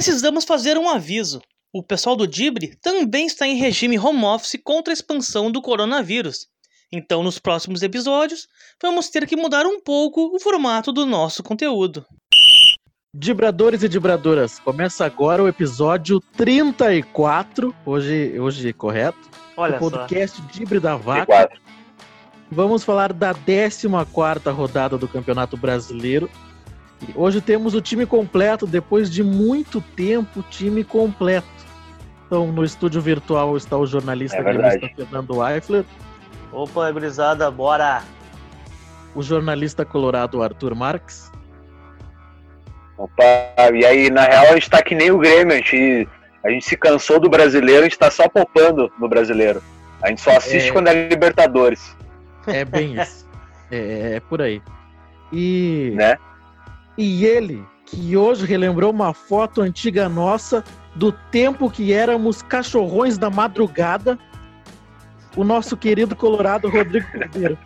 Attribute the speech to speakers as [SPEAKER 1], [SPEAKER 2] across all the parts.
[SPEAKER 1] Precisamos fazer um aviso. O pessoal do Dibre também está em regime home office contra a expansão do coronavírus. Então, nos próximos episódios, vamos ter que mudar um pouco o formato do nosso conteúdo.
[SPEAKER 2] Dibradores e dibradoras, começa agora o episódio 34, hoje, hoje correto?
[SPEAKER 3] Olha
[SPEAKER 2] o podcast
[SPEAKER 3] só.
[SPEAKER 2] Dibre da Vaca. Vamos falar da 14ª rodada do Campeonato Brasileiro. E hoje temos o time completo, depois de muito tempo, time completo. Então, no estúdio virtual está o jornalista
[SPEAKER 4] é
[SPEAKER 2] Fernando Eifler.
[SPEAKER 3] Opa, gurizada, bora!
[SPEAKER 2] O jornalista colorado Arthur Marques.
[SPEAKER 4] Opa, e aí, na real, a gente tá que nem o Grêmio, a gente, a gente se cansou do brasileiro, a gente tá só poupando no brasileiro. A gente só assiste é... quando é Libertadores.
[SPEAKER 2] É bem isso. é, é por aí. E.
[SPEAKER 4] Né?
[SPEAKER 2] E ele, que hoje relembrou uma foto antiga nossa do tempo que éramos cachorrões da madrugada, o nosso querido Colorado Rodrigo Cordeiro.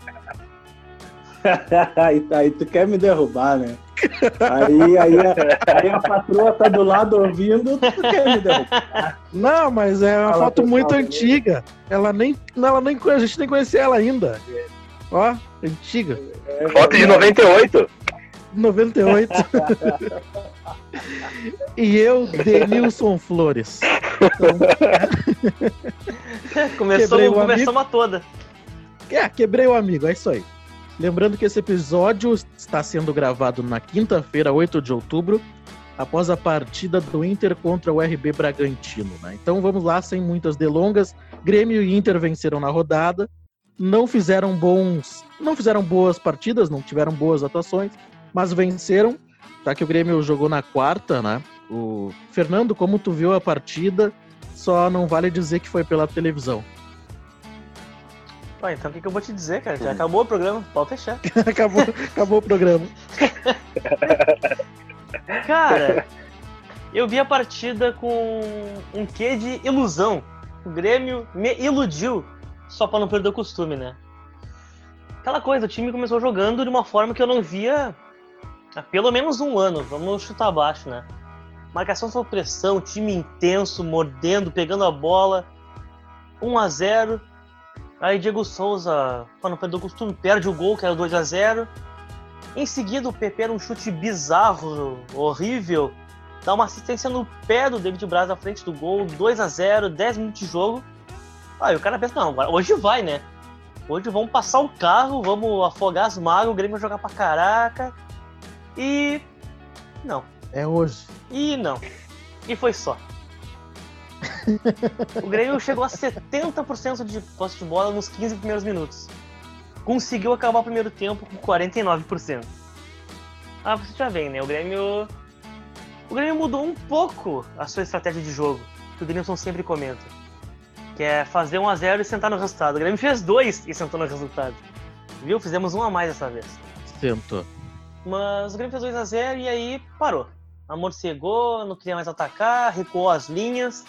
[SPEAKER 5] aí, aí tu quer me derrubar, né? Aí, aí, a, aí a patroa tá do lado ouvindo, tu quer me derrubar.
[SPEAKER 2] Não, mas é uma Fala foto muito antiga. Ela nem, ela nem, a gente nem conhecia ela ainda. Ó, antiga.
[SPEAKER 4] É, foto de 98.
[SPEAKER 2] 98. e eu, Denilson Flores. Então...
[SPEAKER 3] Começou, começou uma toda.
[SPEAKER 2] É, quebrei o amigo, é isso aí. Lembrando que esse episódio está sendo gravado na quinta-feira, 8 de outubro, após a partida do Inter contra o RB Bragantino. Né? Então vamos lá, sem muitas delongas. Grêmio e Inter venceram na rodada, não fizeram bons, não fizeram boas partidas, não tiveram boas atuações, mas venceram, já que o Grêmio jogou na quarta, né? O Fernando, como tu viu a partida, só não vale dizer que foi pela televisão.
[SPEAKER 3] Pô, então o que, que, eu vou te dizer, cara? Já acabou o programa, pode fechar.
[SPEAKER 2] acabou, acabou o programa.
[SPEAKER 3] cara, eu vi a partida com um quê de ilusão. O Grêmio me iludiu, só para não perder o costume, né? Aquela coisa, o time começou jogando de uma forma que eu não via pelo menos um ano. Vamos chutar abaixo, né? Marcação sob pressão, time intenso, mordendo, pegando a bola. 1 a 0 Aí Diego Souza, quando perdeu o costume, perde o gol, que era 2 a 0 Em seguida, o PP era um chute bizarro, horrível. Dá uma assistência no pé do David Braz à frente do gol, 2 a 0 10 minutos de jogo. Aí o cara pensa, não, hoje vai, né? Hoje vamos passar o carro, vamos afogar as mágoas, o Grêmio vai jogar pra caraca. E. Não.
[SPEAKER 2] É hoje.
[SPEAKER 3] E não. E foi só. o Grêmio chegou a 70% de posse de bola nos 15 primeiros minutos. Conseguiu acabar o primeiro tempo com 49%. Ah, você já vem, né? O Grêmio. O Grêmio mudou um pouco a sua estratégia de jogo, que o Denilson sempre comenta. Que é fazer 1 a 0 e sentar no resultado. O Grêmio fez dois e sentou no resultado. Viu? Fizemos um a mais dessa vez.
[SPEAKER 2] Sentou.
[SPEAKER 3] Mas o Grêmio fez 2 a 0 e aí parou. Amorcegou, não queria mais atacar, recuou as linhas,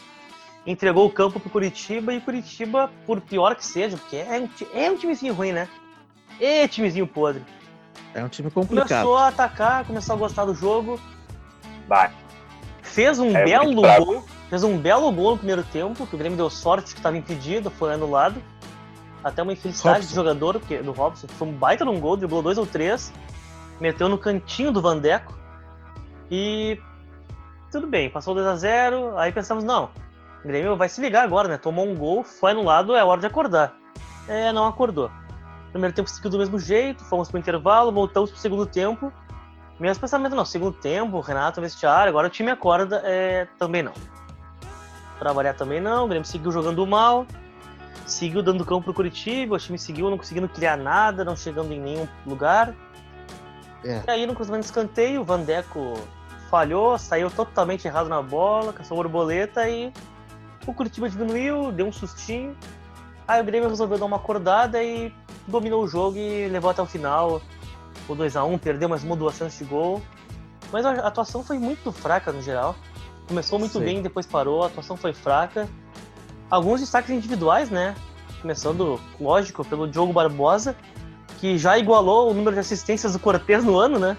[SPEAKER 3] entregou o campo pro Curitiba e Curitiba, por pior que seja, porque é um, é um timezinho ruim, né? É timezinho podre.
[SPEAKER 2] É um time complicado.
[SPEAKER 3] Começou a atacar, começou a gostar do jogo.
[SPEAKER 4] Vai.
[SPEAKER 3] Fez um é belo gol. Fez um belo gol no primeiro tempo, que o Grêmio deu sorte que estava impedido, foi anulado. Até uma infelicidade Robson. do jogador, porque, do Robson, foi um baita num gol, driblou dois ou três meteu no cantinho do Vandeco. E tudo bem, passou 2 a 0 aí pensamos, não, o Grêmio vai se ligar agora, né? Tomou um gol, foi anulado, é hora de acordar. É, não acordou. Primeiro tempo seguiu do mesmo jeito, fomos pro intervalo, voltamos pro segundo tempo. Mesmo pensamento, não, segundo tempo, Renato vestiário, agora o time acorda, é, também não. Pra variar também não, o Grêmio seguiu jogando mal, seguiu dando campo pro Curitiba, o time seguiu não conseguindo criar nada, não chegando em nenhum lugar. É. E aí no cruzamento de escanteio, o Vandeco falhou, saiu totalmente errado na bola, caçou borboleta e o Curitiba diminuiu, deu um sustinho. Aí o Grêmio resolveu dar uma acordada e dominou o jogo e levou até o final. O 2x1, perdeu mais uma duas chances de gol. Mas a atuação foi muito fraca no geral. Começou muito Sim. bem, depois parou, a atuação foi fraca. Alguns destaques individuais, né? Começando, lógico, pelo Diogo Barbosa, que já igualou o número de assistências do Cortez no ano, né?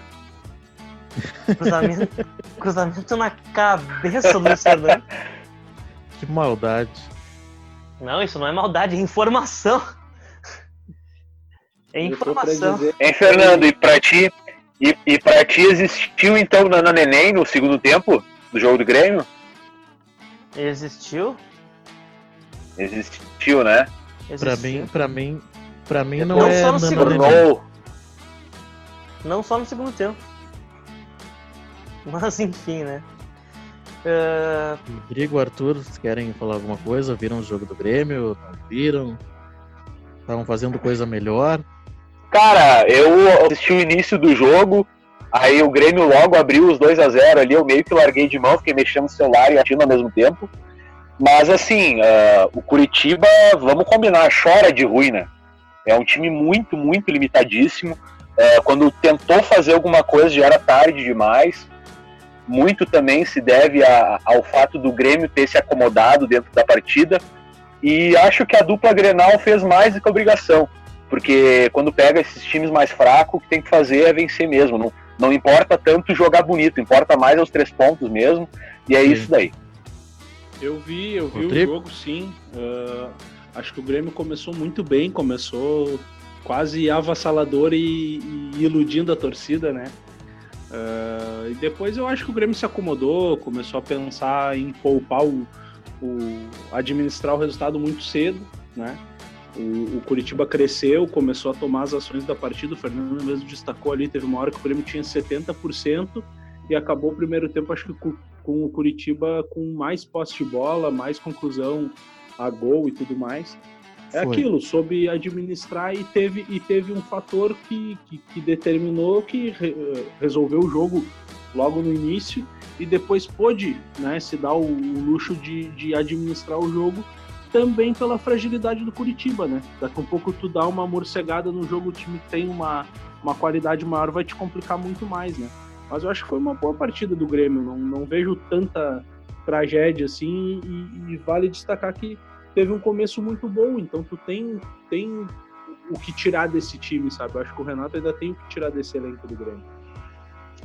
[SPEAKER 3] Cruzamento, cruzamento na cabeça do Luiz Fernando.
[SPEAKER 2] Que maldade.
[SPEAKER 3] Não, isso não é maldade, é informação. É
[SPEAKER 5] pra
[SPEAKER 3] informação.
[SPEAKER 4] Hein, Fernando, e pra ti, e, e pra ti existiu então na Neném no segundo tempo do jogo do Grêmio?
[SPEAKER 3] Existiu?
[SPEAKER 4] Existiu, né?
[SPEAKER 2] Pra
[SPEAKER 3] Existiu.
[SPEAKER 2] mim, pra mim, pra mim não,
[SPEAKER 3] Não
[SPEAKER 2] é
[SPEAKER 3] só no segundo.
[SPEAKER 4] Tornou.
[SPEAKER 3] Não só no segundo tempo. Mas enfim, né? Ah,
[SPEAKER 2] Rodrigo, Arthur, vocês querem falar alguma coisa? Viram o jogo do Grêmio? Não viram? Estavam fazendo coisa melhor?
[SPEAKER 4] Cara, eu assisti o início do jogo, aí o Grêmio logo abriu os 2 a 0 ali, eu meio que larguei de mão, fiquei mexendo no celular e assistindo ao mesmo tempo. Mas assim, ah, o Curitiba, vamos combinar, chora de ruim, né? É um time muito, muito limitadíssimo. Ah, quando tentou fazer alguma coisa já era tarde demais. Muito também se deve a- ao fato do Grêmio ter se acomodado dentro da partida. E acho que a dupla Grenal fez mais do que obrigação. Porque quando pega esses times mais fracos, o que tem que fazer é vencer mesmo. Não, não importa tanto jogar bonito, importa mais os três pontos mesmo. E é
[SPEAKER 2] Sim.
[SPEAKER 4] isso daí.
[SPEAKER 6] Eu vi, eu vi
[SPEAKER 2] Rodrigo?
[SPEAKER 6] o jogo, sim. Ah, acho que o Grêmio começou muito bem, começou quase avassalador e, e iludindo a torcida, né? Ah, e depois eu acho que o Grêmio se acomodou, começou a pensar em poupar o, o- administrar o resultado muito cedo, né? O, o Curitiba cresceu, começou a tomar as ações da partida. O Fernando mesmo destacou ali, teve uma hora que o Grêmio tinha 70% e acabou o primeiro tempo, acho que com, com o Curitiba com mais posse de bola, mais conclusão a gol e tudo mais. É
[SPEAKER 2] Foi.
[SPEAKER 6] aquilo, soube administrar e teve, e teve um fator que, que, que determinou que re- resolveu o jogo logo no início e depois pôde né, se dar o, o luxo de, de administrar o jogo também pela fragilidade do Curitiba, né? Daqui a um pouco tu dá uma morcegada no jogo, o time tem uma, uma qualidade maior vai te complicar muito mais, né? Mas eu acho que foi uma boa partida do Grêmio, não, não vejo tanta tragédia assim e, e vale destacar que teve um começo muito bom, então tu tem, tem o que tirar desse time, sabe? Eu acho que o Renato ainda tem o que tirar desse elenco do Grêmio.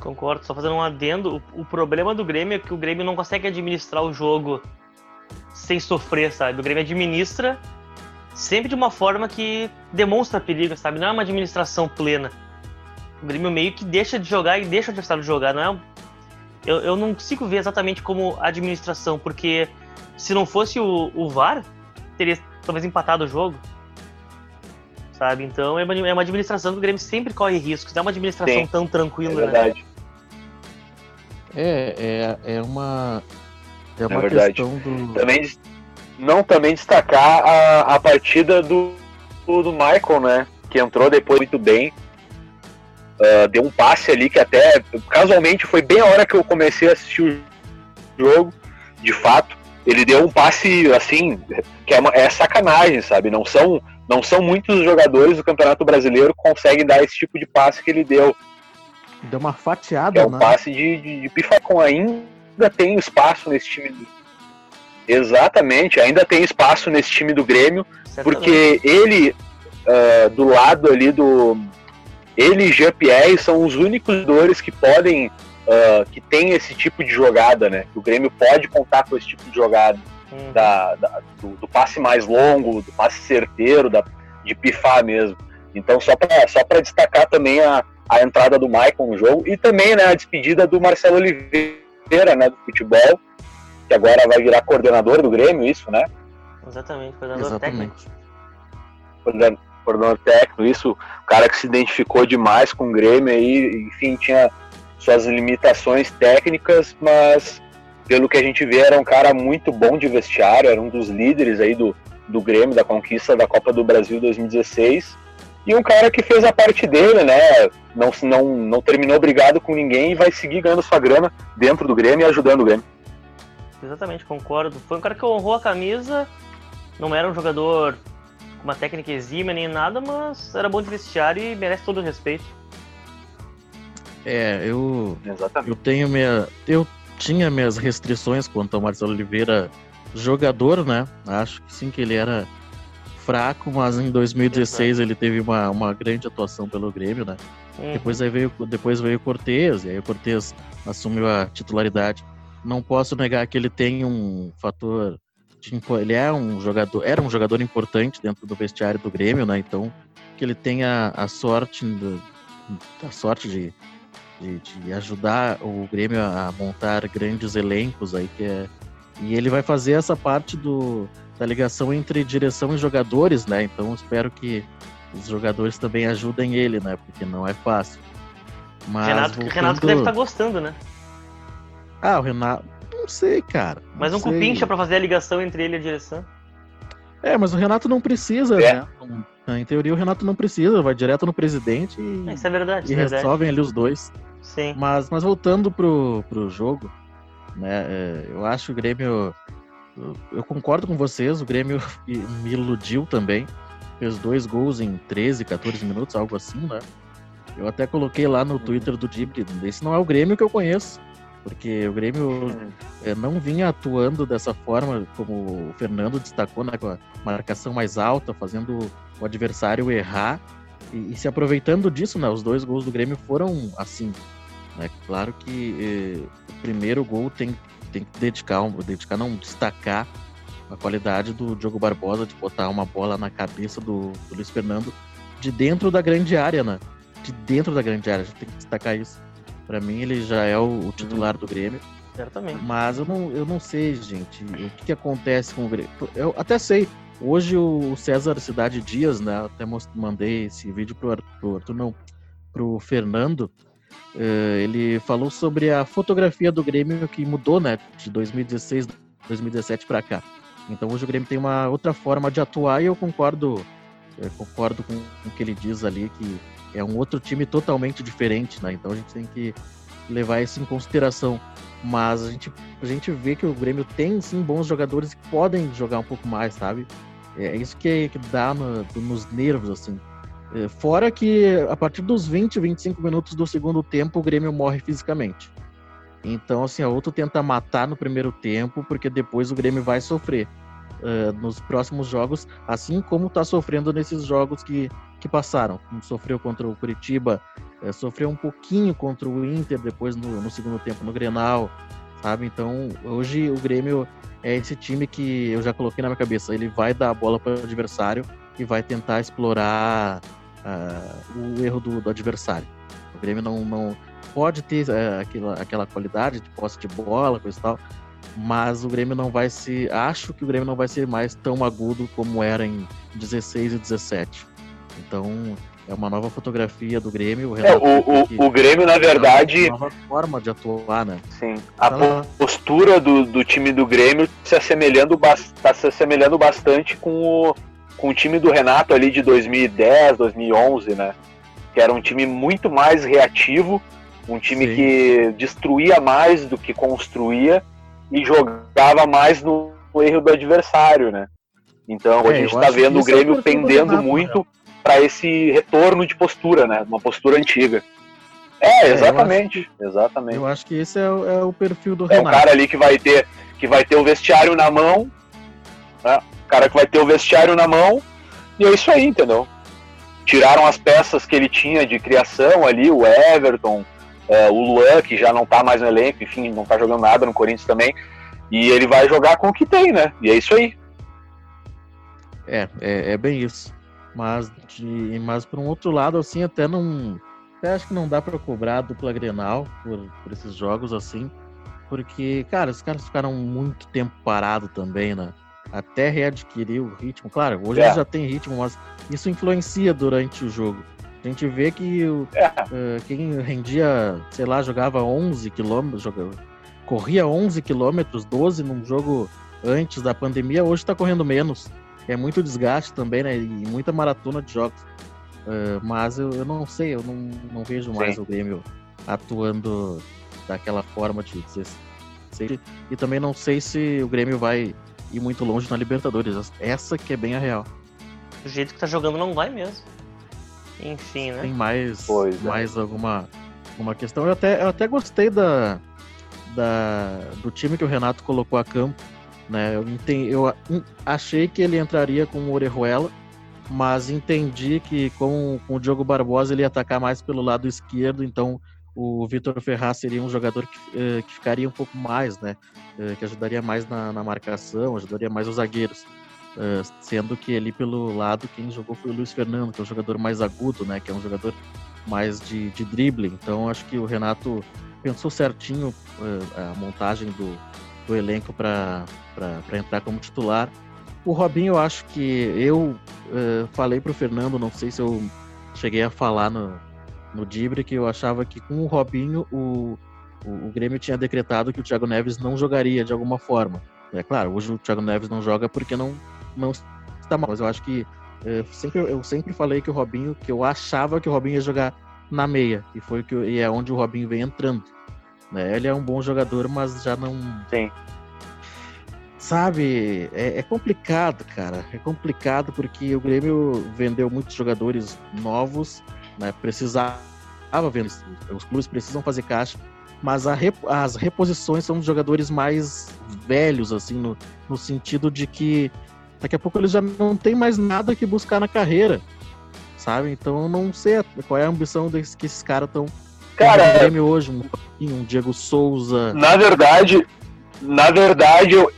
[SPEAKER 3] Concordo, só fazendo um adendo. O, o problema do Grêmio é que o Grêmio não consegue administrar o jogo sem sofrer, sabe? O Grêmio administra sempre de uma forma que demonstra perigo, sabe? Não é uma administração plena. O Grêmio meio que deixa de jogar e deixa o adversário jogar, não é? Eu, eu não consigo ver exatamente como administração, porque se não fosse o, o VAR, teria talvez empatado o jogo. Sabe? Então é uma, é uma administração que o Grêmio sempre corre riscos. Não é uma administração
[SPEAKER 4] Sim,
[SPEAKER 3] tão
[SPEAKER 4] É
[SPEAKER 3] tranquila, né?
[SPEAKER 4] verdade.
[SPEAKER 2] É, é, é uma. É uma
[SPEAKER 4] verdade.
[SPEAKER 2] questão do.
[SPEAKER 4] Também não também destacar a, a partida do, do, do Michael, né? Que entrou depois muito bem. Ah, deu um passe ali que até casualmente foi bem a hora que eu comecei a assistir o jogo, de fato. Ele deu um passe assim, que é, é sacanagem, sabe? Não são, não são muitos jogadores do Campeonato Brasileiro que conseguem dar esse tipo de passe que ele deu.
[SPEAKER 2] Deu uma fatiada,
[SPEAKER 4] é um
[SPEAKER 2] né?
[SPEAKER 4] passe de, de, de pifacão. Ainda tem espaço nesse time. do- Exatamente, ainda tem espaço nesse time do Grêmio,
[SPEAKER 3] Certamente.
[SPEAKER 4] porque ele, ah, do lado ali do. Ele e Jean-Pierre são os únicos jogadores que podem. Ah, que tem esse tipo de jogada, né? Que o Grêmio pode contar com esse tipo de jogada
[SPEAKER 3] Hum.
[SPEAKER 4] da, da- do, do passe mais longo, do passe certeiro, da, de pifar mesmo. Então, só para só pra destacar também a, a entrada do Maicon no jogo e também né, a despedida do Marcelo Oliveira, né, do futebol, que agora vai virar coordenador do Grêmio, isso, né?
[SPEAKER 3] Exatamente, coordenador técnico.
[SPEAKER 2] Exatamente.
[SPEAKER 4] Coorden- Coordenador técnico, isso, o cara que se identificou demais com o Grêmio aí, enfim, tinha suas limitações técnicas, mas pelo que a gente vê, era um cara muito bom de vestiário, era um dos líderes aí do, do Grêmio, da conquista da Copa do Brasil 2016. E um cara que fez a parte dele, né? Não, não, não terminou brigado com ninguém e vai seguir ganhando sua grana dentro do Grêmio e ajudando o Grêmio.
[SPEAKER 3] Exatamente, concordo. Foi um cara que honrou a camisa, não era um jogador com uma técnica exímia nem nada, mas era bom de vestiário e merece todo o respeito.
[SPEAKER 2] É, eu.
[SPEAKER 4] Exatamente.
[SPEAKER 2] Eu tenho minha. Eu tinha minhas restrições quanto ao Marcelo Oliveira jogador, né? Acho que sim que ele era fraco, mas em 2016 ele teve uma, uma grande atuação pelo Grêmio, né?
[SPEAKER 3] Uhum.
[SPEAKER 2] Depois aí veio, depois veio o Cortez, e aí o Cortez assumiu a titularidade. Não posso negar que ele tem um fator. De, ele é um jogador, era um jogador importante dentro do vestiário do Grêmio, né? Então, que ele tenha a sorte, do- a sorte de, de, de ajudar o Grêmio a montar grandes elencos aí, que é. E ele vai fazer essa parte do, da ligação entre direção e jogadores, né? Então espero que os jogadores também ajudem ele, né? Porque não é fácil. Mas
[SPEAKER 3] Renato,
[SPEAKER 2] voltando-
[SPEAKER 3] Renato que deve estar gostando, né?
[SPEAKER 2] Ah, o Renato. Não sei, cara. Não
[SPEAKER 3] um
[SPEAKER 2] sei.
[SPEAKER 3] cupincha pra fazer a ligação entre ele e a direção.
[SPEAKER 2] É, mas o Renato não precisa,
[SPEAKER 4] É.
[SPEAKER 2] né? Em teoria, o Renato não precisa, vai direto no presidente e,
[SPEAKER 3] Isso é verdade,
[SPEAKER 2] e
[SPEAKER 3] é verdade.
[SPEAKER 2] resolvem ali os dois.
[SPEAKER 3] Sim.
[SPEAKER 2] Mas, mas voltando pro, pro jogo, né? é, eu acho que o Grêmio. eu- concordo com vocês, o Grêmio me iludiu também. Fez dois gols em 13, 14 minutos, algo assim, né? Eu até coloquei lá no Twitter do Dibri, esse não é o Grêmio que eu conheço. Porque o Grêmio é, não vinha atuando dessa forma, como o Fernando destacou, né, com a marcação mais alta, fazendo o adversário errar e, e se aproveitando disso, né? Os dois gols do Grêmio foram assim. Né? Claro que eh, o primeiro gol tem, tem que dedicar, um- dedicar, não destacar a qualidade do Diogo Barbosa de botar uma bola na cabeça do, do Luiz Fernando de dentro da grande área, né? De dentro da grande área, a gente tem que destacar isso. Pra mim, ele já é o, o titular do Grêmio.
[SPEAKER 3] Certamente.
[SPEAKER 2] Mas eu não, eu não sei, gente, o que, que acontece com o Grêmio. Eu até sei. Hoje o César Cidade Dias, né? Até mandei esse vídeo pro Arthur, Arthur não, pro Fernando. eh, ele falou sobre a fotografia do Grêmio que mudou, né? De 2016, 2017 para cá. Então hoje o Grêmio tem uma outra forma de atuar e eu concordo, eu concordo com o que ele diz ali que é um outro time totalmente diferente, né? Então a gente tem que levar isso em consideração. Mas a gente, a gente vê que o Grêmio tem sim bons jogadores que podem jogar um pouco mais, sabe? É isso que, que dá no- nos nervos, assim. É, Fora que a partir dos 20, 25 minutos do segundo tempo, o Grêmio morre fisicamente. Então, assim, ou tu tenta matar no primeiro tempo, porque depois o Grêmio vai sofrer eh, nos próximos jogos, assim como tá sofrendo nesses jogos que, que passaram. Sofreu contra o Curitiba, eh, sofreu um pouquinho contra o Inter depois no, no segundo tempo no Grenal, sabe? Então, hoje o Grêmio é esse time que eu já coloquei na minha cabeça. Ele vai dar a bola para o adversário e vai tentar explorar ah, o erro do, do adversário. O Grêmio não, não pode ter eh, aquela, aquela qualidade de posse de bola, coisa e tal, mas o Grêmio não vai ser. Acho que o Grêmio não vai ser mais tão agudo como era em 16 e 17. Então, é uma nova fotografia do Grêmio. O,
[SPEAKER 4] É, o, o, o Grêmio, na verdade,
[SPEAKER 2] uma nova forma de atuar, né?
[SPEAKER 4] sim, a
[SPEAKER 2] Fala.
[SPEAKER 4] postura do, do time do Grêmio se assemelhando, está se assemelhando bastante com o, com o time do Renato ali de 2010, 2011, né? Que era um time muito mais reativo, um time
[SPEAKER 2] Sim.
[SPEAKER 4] que destruía mais do que construía e jogava mais no erro do adversário, né? Então
[SPEAKER 2] É,
[SPEAKER 4] a gente está vendo o
[SPEAKER 2] é
[SPEAKER 4] Grêmio pendendo
[SPEAKER 2] Renato,
[SPEAKER 4] muito para esse retorno de postura, né? Uma postura antiga. É,
[SPEAKER 2] É, eu
[SPEAKER 4] exatamente, exatamente.
[SPEAKER 2] Eu acho que esse é, o- é o perfil do
[SPEAKER 4] É o
[SPEAKER 2] Renato.
[SPEAKER 4] cara ali que vai ter que vai ter o vestiário na mão, né? O cara que vai ter o vestiário na mão e é isso aí, entendeu? Tiraram as peças que ele tinha de criação ali, o Everton, é, o Luan, que já não tá mais no elenco, enfim, não tá jogando nada no Corinthians também. E ele vai jogar com o que tem, né? E é isso aí.
[SPEAKER 2] É, é, é bem isso. Mas, de, mas por um outro lado, assim, até não. Até acho que não dá pra cobrar a dupla Grenal por, por esses jogos assim. Porque, cara, os caras ficaram muito tempo parado também, né? Até readquirir o ritmo. Claro, hoje
[SPEAKER 4] É.
[SPEAKER 2] já tem ritmo, mas isso influencia durante o jogo. A gente vê que o,
[SPEAKER 4] É.
[SPEAKER 2] eh, quem rendia, sei lá, jogava 11 quilômetros, jogava, corria 11 quilômetros, 12 num jogo antes da pandemia, hoje tá correndo menos. É muito desgaste também, né? E muita maratona de jogos. Eh, mas eu, eu não sei, eu não, não vejo mais
[SPEAKER 4] Sim.
[SPEAKER 2] o Grêmio atuando daquela forma de 16. E também não sei se o Grêmio vai ir muito longe na Libertadores. Essa que é bem a real.
[SPEAKER 3] Do jeito que tá jogando não vai mesmo. Enfim, né?
[SPEAKER 2] Tem mais,
[SPEAKER 4] Pois é.
[SPEAKER 2] mais alguma, alguma questão? Eu até, eu até gostei da, da, do time que o Renato colocou a campo. Né? Eu, entendi, eu achei que ele entraria com o Orejuela, mas entendi que com, com o Diogo Barbosa ele ia atacar mais pelo lado esquerdo, então o Vitor Ferraz seria um jogador que, eh, que, ficaria um pouco mais, né? Eh, que ajudaria mais na, na, marcação, ajudaria mais os zagueiros. Eh, sendo que ali pelo lado quem jogou foi o Luiz Fernando, que é um jogador mais agudo, né? Que é um jogador mais de, de drible. Então acho que o Renato pensou certinho a montagem do, do elenco para entrar como titular. O Robinho, eu acho que eu falei para o Fernando, não sei se eu cheguei a falar no, no Dibre que eu achava que com o Robinho o, o, o, Grêmio tinha decretado que o Thiago Neves não jogaria de alguma forma. É claro, hoje o Thiago Neves não joga porque não, não está mal, mas eu acho que é, sempre, eu sempre falei que o Robinho, que eu achava que o Robinho ia jogar na meia, e foi que e é onde o Robinho vem entrando. Né? Ele é um bom jogador, mas já não.
[SPEAKER 4] Sim.
[SPEAKER 2] Sabe, é, é complicado, cara. É complicado porque o Grêmio vendeu muitos jogadores novos né? Precisava vender. Os clubes precisam fazer caixa, mas rep, as reposições são de jogadores mais velhos, assim, no, no sentido de que daqui a pouco eles já não tem mais nada que buscar na carreira, sabe? Então eu não sei qual é a ambição desse, que esses caras estão
[SPEAKER 4] Cara,
[SPEAKER 2] no Grêmio hoje, um, um Diego Souza.
[SPEAKER 4] Na verdade, na verdade, eu,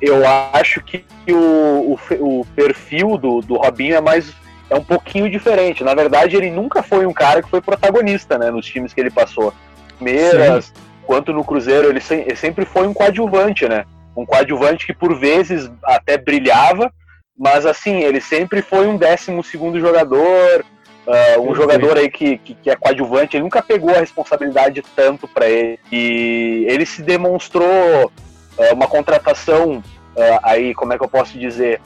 [SPEAKER 4] eu acho que o, o, o perfil do, do Robinho é mais é um pouquinho diferente. Na verdade, ele nunca foi um cara que foi protagonista, né, nos times que ele passou. Palmeiras, quanto no Cruzeiro, ele, se, ele, sempre foi um coadjuvante, né? Um coadjuvante que por vezes até brilhava, mas assim, ele sempre foi um décimo segundo jogador, uh, um jogador aí que, que, que, é coadjuvante, ele nunca pegou a responsabilidade tanto para ele. E ele se demonstrou uh, uma contratação uh, aí, como é que eu posso dizer?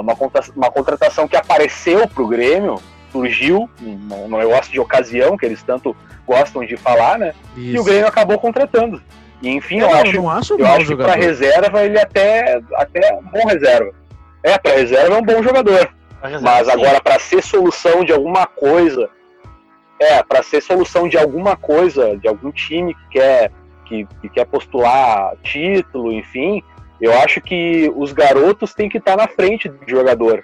[SPEAKER 4] uma, uma contratação que apareceu para o Grêmio, surgiu, um, negócio de ocasião, que eles tanto gostam de falar, né? Isso. E o Grêmio acabou contratando. E enfim, eu, eu acho, acho eu acho que para reserva ele até até um bom reserva. É, para reserva é um bom jogador. Mas agora para ser solução de alguma coisa, é, para ser solução de alguma coisa, de algum time que quer que, que quer postular título, enfim, eu acho que os garotos têm que estar na frente do jogador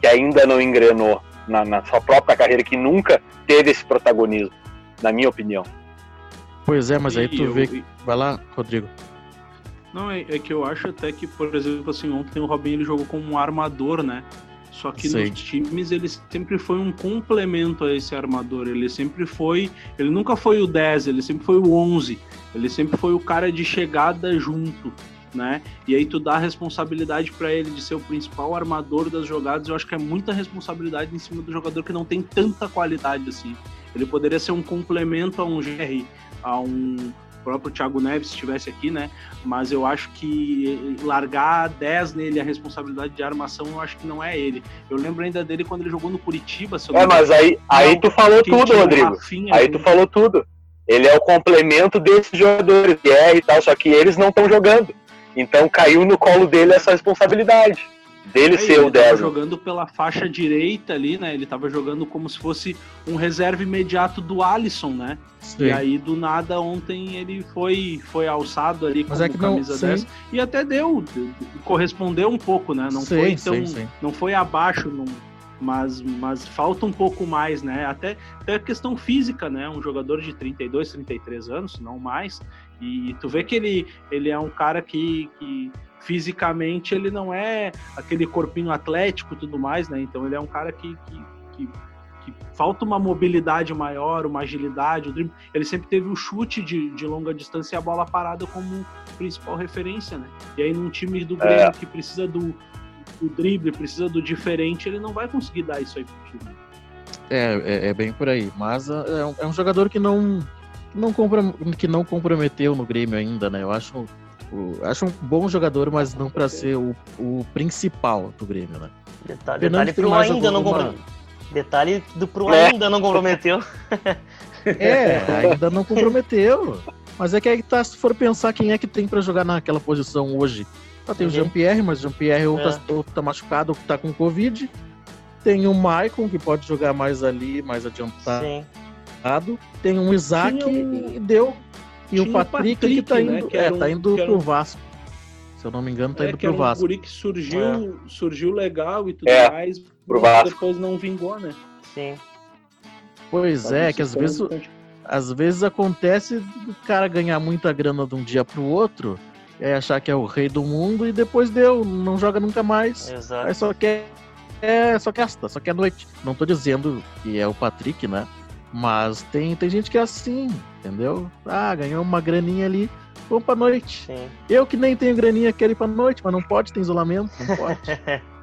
[SPEAKER 4] que ainda não engrenou na, na sua própria carreira, que nunca teve esse protagonismo, na minha opinião.
[SPEAKER 2] Pois é, mas aí tu vê. Vai lá, Rodrigo.
[SPEAKER 6] Não, é, é, que eu acho até que, por exemplo, assim, ontem o Robinho ele jogou como um armador, né? Só que Sei. nos times ele sempre foi um complemento a esse armador. Ele sempre foi. Ele nunca foi o 10, ele sempre foi o 11. Ele sempre foi o cara de chegada junto né? E aí tu dá a responsabilidade para ele de ser o principal armador das jogadas. Eu acho que é muita responsabilidade em cima do jogador que não tem tanta qualidade assim. Ele poderia ser um complemento a um GR, a um próprio Thiago Neves se estivesse aqui, né? Mas eu acho que largar 10 nele a responsabilidade de armação, eu acho que não é ele. Eu lembro ainda dele quando ele jogou no Curitiba.
[SPEAKER 4] é, mas aí, aí tu falou tudo, Rodrigo. aí tu falou tudo. Ele é o complemento desses jogadores, é e tal, só que eles não estão jogando. Então caiu no colo dele essa responsabilidade. Dele Aí, ser o 10.
[SPEAKER 6] Ele jogando pela faixa direita ali, né? Ele tava jogando como se fosse um reserva imediato do Alisson, né? Sim. E aí, do nada, ontem ele foi, foi alçado ali com é camisa não, 10. E até deu, correspondeu um pouco, né? Não sim, foi tão. Sim, não foi abaixo, não, mas, mas falta um pouco mais, né? Até, até a questão física, né? Um jogador de 32, 33 anos, não mais, e tu vê que ele, ele é um cara que, que fisicamente ele não é aquele corpinho atlético e tudo mais, né? Então ele é um cara que, que, que, que falta uma mobilidade maior, uma agilidade. Ele sempre teve o chute de, de longa distância e a bola parada como principal referência, né? E aí num time do Grêmio é. que precisa do, do drible, precisa do diferente, ele não vai conseguir dar isso aí pro time.
[SPEAKER 2] É, é, é bem por aí. Mas é um, é um jogador que não não que não comprometeu no Grêmio ainda, né? Eu acho, acho um bom jogador, mas não para ser o, o principal do Grêmio, né?
[SPEAKER 3] Detalhe, detalhe pro ainda alguma... não comprometeu. Detalhe do pro é. ainda não comprometeu.
[SPEAKER 2] É, ainda não comprometeu. Mas é que aí tá, se for pensar quem é que tem para jogar naquela posição hoje. Ah, tem uhum. o Jean-Pierre, mas o Jean-Pierre ou, tá, é. ou tá machucado ou tá com Covid. Tem o Maicon, que pode jogar mais ali, mais adiantado. Sim tem um Isaac um... e deu. E o Patrick, Patrick, que tá né, indo, que é, um, tá indo pro Vasco. Se eu não me engano, tá
[SPEAKER 6] é
[SPEAKER 2] indo pro
[SPEAKER 6] um
[SPEAKER 2] Vasco.
[SPEAKER 6] guri que surgiu, surgiu legal e tudo
[SPEAKER 4] É,
[SPEAKER 6] mais,
[SPEAKER 4] pro
[SPEAKER 6] mas
[SPEAKER 4] Vasco.
[SPEAKER 6] depois não vingou, né?
[SPEAKER 3] Sim.
[SPEAKER 2] Pois
[SPEAKER 6] Tava
[SPEAKER 2] é, que às vezes,
[SPEAKER 6] suspenso,
[SPEAKER 2] às vezes acontece do cara ganhar muita grana de um dia pro outro, e aí achar que é o rei do mundo e depois deu, não joga nunca mais.
[SPEAKER 3] Exato.
[SPEAKER 2] Aí só quer. É, só quer, só quer noite. Não tô dizendo que é o Patrick, né? Mas tem, tem gente que é assim, entendeu? Ah, ganhou uma graninha ali, vamos pra noite.
[SPEAKER 3] Sim.
[SPEAKER 2] Eu que nem tenho graninha, quero ir pra noite, mas não pode, tem isolamento, não pode.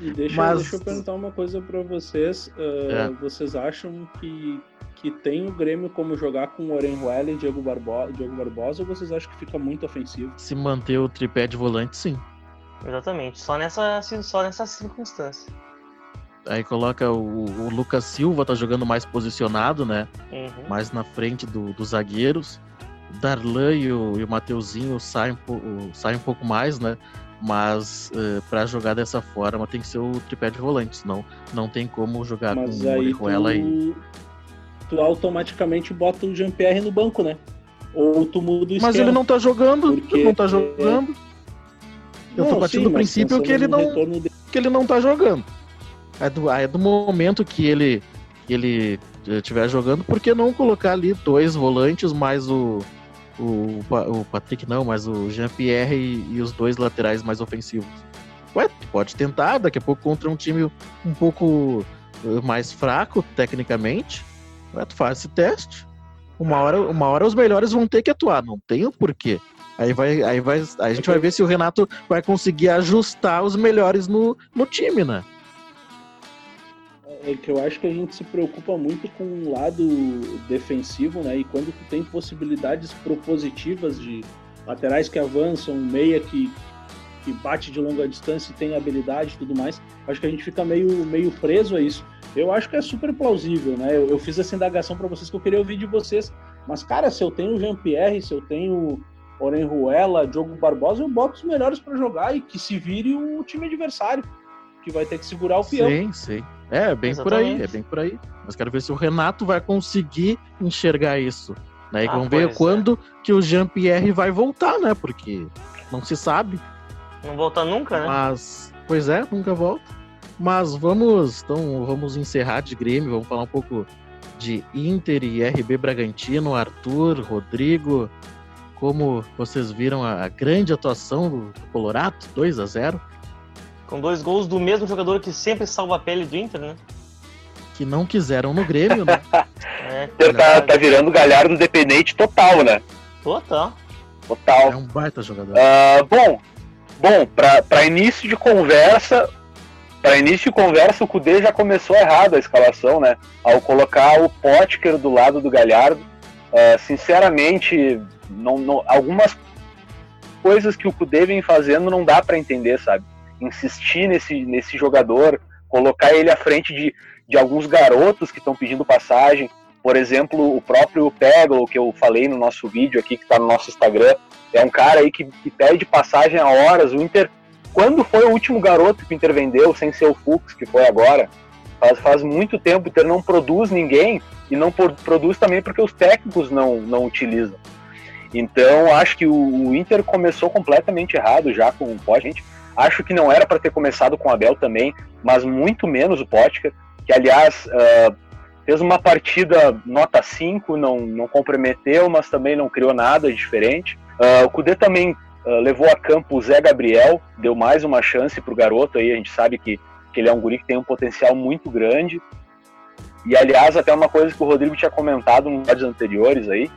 [SPEAKER 6] E deixa,
[SPEAKER 2] Mas-
[SPEAKER 6] deixa eu perguntar uma coisa pra vocês. ah,
[SPEAKER 2] É.
[SPEAKER 6] Vocês acham que, que tem o Grêmio como jogar com Orenjuela e Diego, Barbo Diego Barbosa ou vocês acham que fica muito ofensivo?
[SPEAKER 2] Se manter o tripé de volante, sim.
[SPEAKER 3] Exatamente. Só nessa, só nessa circunstância.
[SPEAKER 2] Aí coloca o, o Lucas Silva, tá jogando mais posicionado, né?
[SPEAKER 3] Uhum.
[SPEAKER 2] Mais na frente do- dos zagueiros. O Darlan e o, e o Mateuzinho saem, um o- saem um pouco mais, né? Mas eh, pra jogar dessa forma tem que ser o tripé de volante, senão não tem como jogar
[SPEAKER 6] Mas
[SPEAKER 2] com o
[SPEAKER 6] aí
[SPEAKER 2] Orejuela e.
[SPEAKER 6] tu, tu automaticamente bota o Jean-Pierre no banco, né? Ou tu muda o
[SPEAKER 2] Mas
[SPEAKER 6] esquema.
[SPEAKER 2] ele não tá jogando,
[SPEAKER 6] Porque-
[SPEAKER 2] ele não tá jogando. Eu tô
[SPEAKER 6] Não,
[SPEAKER 2] partindo
[SPEAKER 6] sim,
[SPEAKER 2] do
[SPEAKER 6] mas
[SPEAKER 2] princípio que ele não,
[SPEAKER 6] dele.
[SPEAKER 2] que ele não tá jogando. É do, é do momento que ele ele estiver jogando, por que não colocar ali dois volantes mais o o, o Patrick não, mas o Jean-Pierre e, e os dois laterais mais ofensivos. Ué, pode tentar, daqui a pouco contra um time um pouco eh, mais fraco tecnicamente. Ué, tu faz esse teste. Uma hora, uma hora os melhores vão ter que atuar, não tem o porquê. Aí vai, aí vai, a gente vai ver se o Renato vai conseguir ajustar os melhores no, no time, né?
[SPEAKER 6] É que eu acho que a gente se preocupa muito com o lado defensivo, né? E quando tu tem possibilidades propositivas de laterais que avançam, meia que, que bate de longa distância e tem habilidade e tudo mais, acho que a gente fica meio, meio preso a isso. Eu acho que é super plausível, né? Eu, eu fiz essa indagação para vocês que eu queria ouvir de vocês. Mas, cara, se eu tenho Jean-Pierre, se eu tenho Orenjuela, Diogo Barbosa, eu boto os melhores para jogar e que se vire o time adversário, que vai ter que segurar o peão.
[SPEAKER 2] Sim, sim. É, bem por aí,
[SPEAKER 3] Exatamente.
[SPEAKER 2] é bem por aí. Mas quero ver se o Renato vai conseguir enxergar isso. Né? E
[SPEAKER 3] Ah,
[SPEAKER 2] vamos ver
[SPEAKER 3] é.
[SPEAKER 2] quando que o Jean-Pierre vai voltar, né? Porque não se sabe.
[SPEAKER 3] Não volta nunca, né?
[SPEAKER 2] Mas, pois é, nunca volta. Mas vamos, então, vamos encerrar de Grêmio, vamos falar um pouco de Inter e RB Bragantino, Arthur, Rodrigo. Como vocês viram a, grande atuação do, do Colorado, 2 a 0
[SPEAKER 3] Com dois gols do mesmo jogador que sempre salva a pele do Inter, né?
[SPEAKER 2] que não quiseram no Grêmio, né?
[SPEAKER 3] É,
[SPEAKER 4] Ele tá, tá virando galhardo dependente total, né?
[SPEAKER 3] total.
[SPEAKER 2] É
[SPEAKER 4] Total.
[SPEAKER 2] um baita jogador.
[SPEAKER 4] Ah, bom, bom para início de conversa, para início de conversa, o Cudê já começou errado a escalação, né? Ao colocar o Potker do lado do Galhardo. Ah, sinceramente, não, não- algumas coisas que o Cudê vem fazendo não dá para entender, sabe? Insistir nesse, nesse jogador, colocar ele à frente de, de alguns garotos que estão pedindo passagem. Por exemplo, o próprio Peglo, que eu falei no nosso vídeo aqui, que está no nosso Instagram, é um cara aí que, que pede passagem há horas. O Inter, quando foi o último garoto que o Inter vendeu, sem ser o Fux, que foi agora? Faz, faz muito tempo o Inter não produz ninguém e não por- produz também porque os técnicos não, não utilizam. Então, acho que o, o Inter começou completamente errado já com o Potker. Acho que não era para ter começado com o Abel também, mas muito menos o Potker, que aliás ah, fez uma partida nota 5, não, não comprometeu, mas também não criou nada diferente. Ah, o Cudê também ah, levou a campo o Zé Gabriel, deu mais uma chance pro garoto aí, a gente sabe que, que ele é um guri que tem um potencial muito grande. E aliás, até uma coisa que o Rodrigo tinha comentado nos vídeos anteriores aí,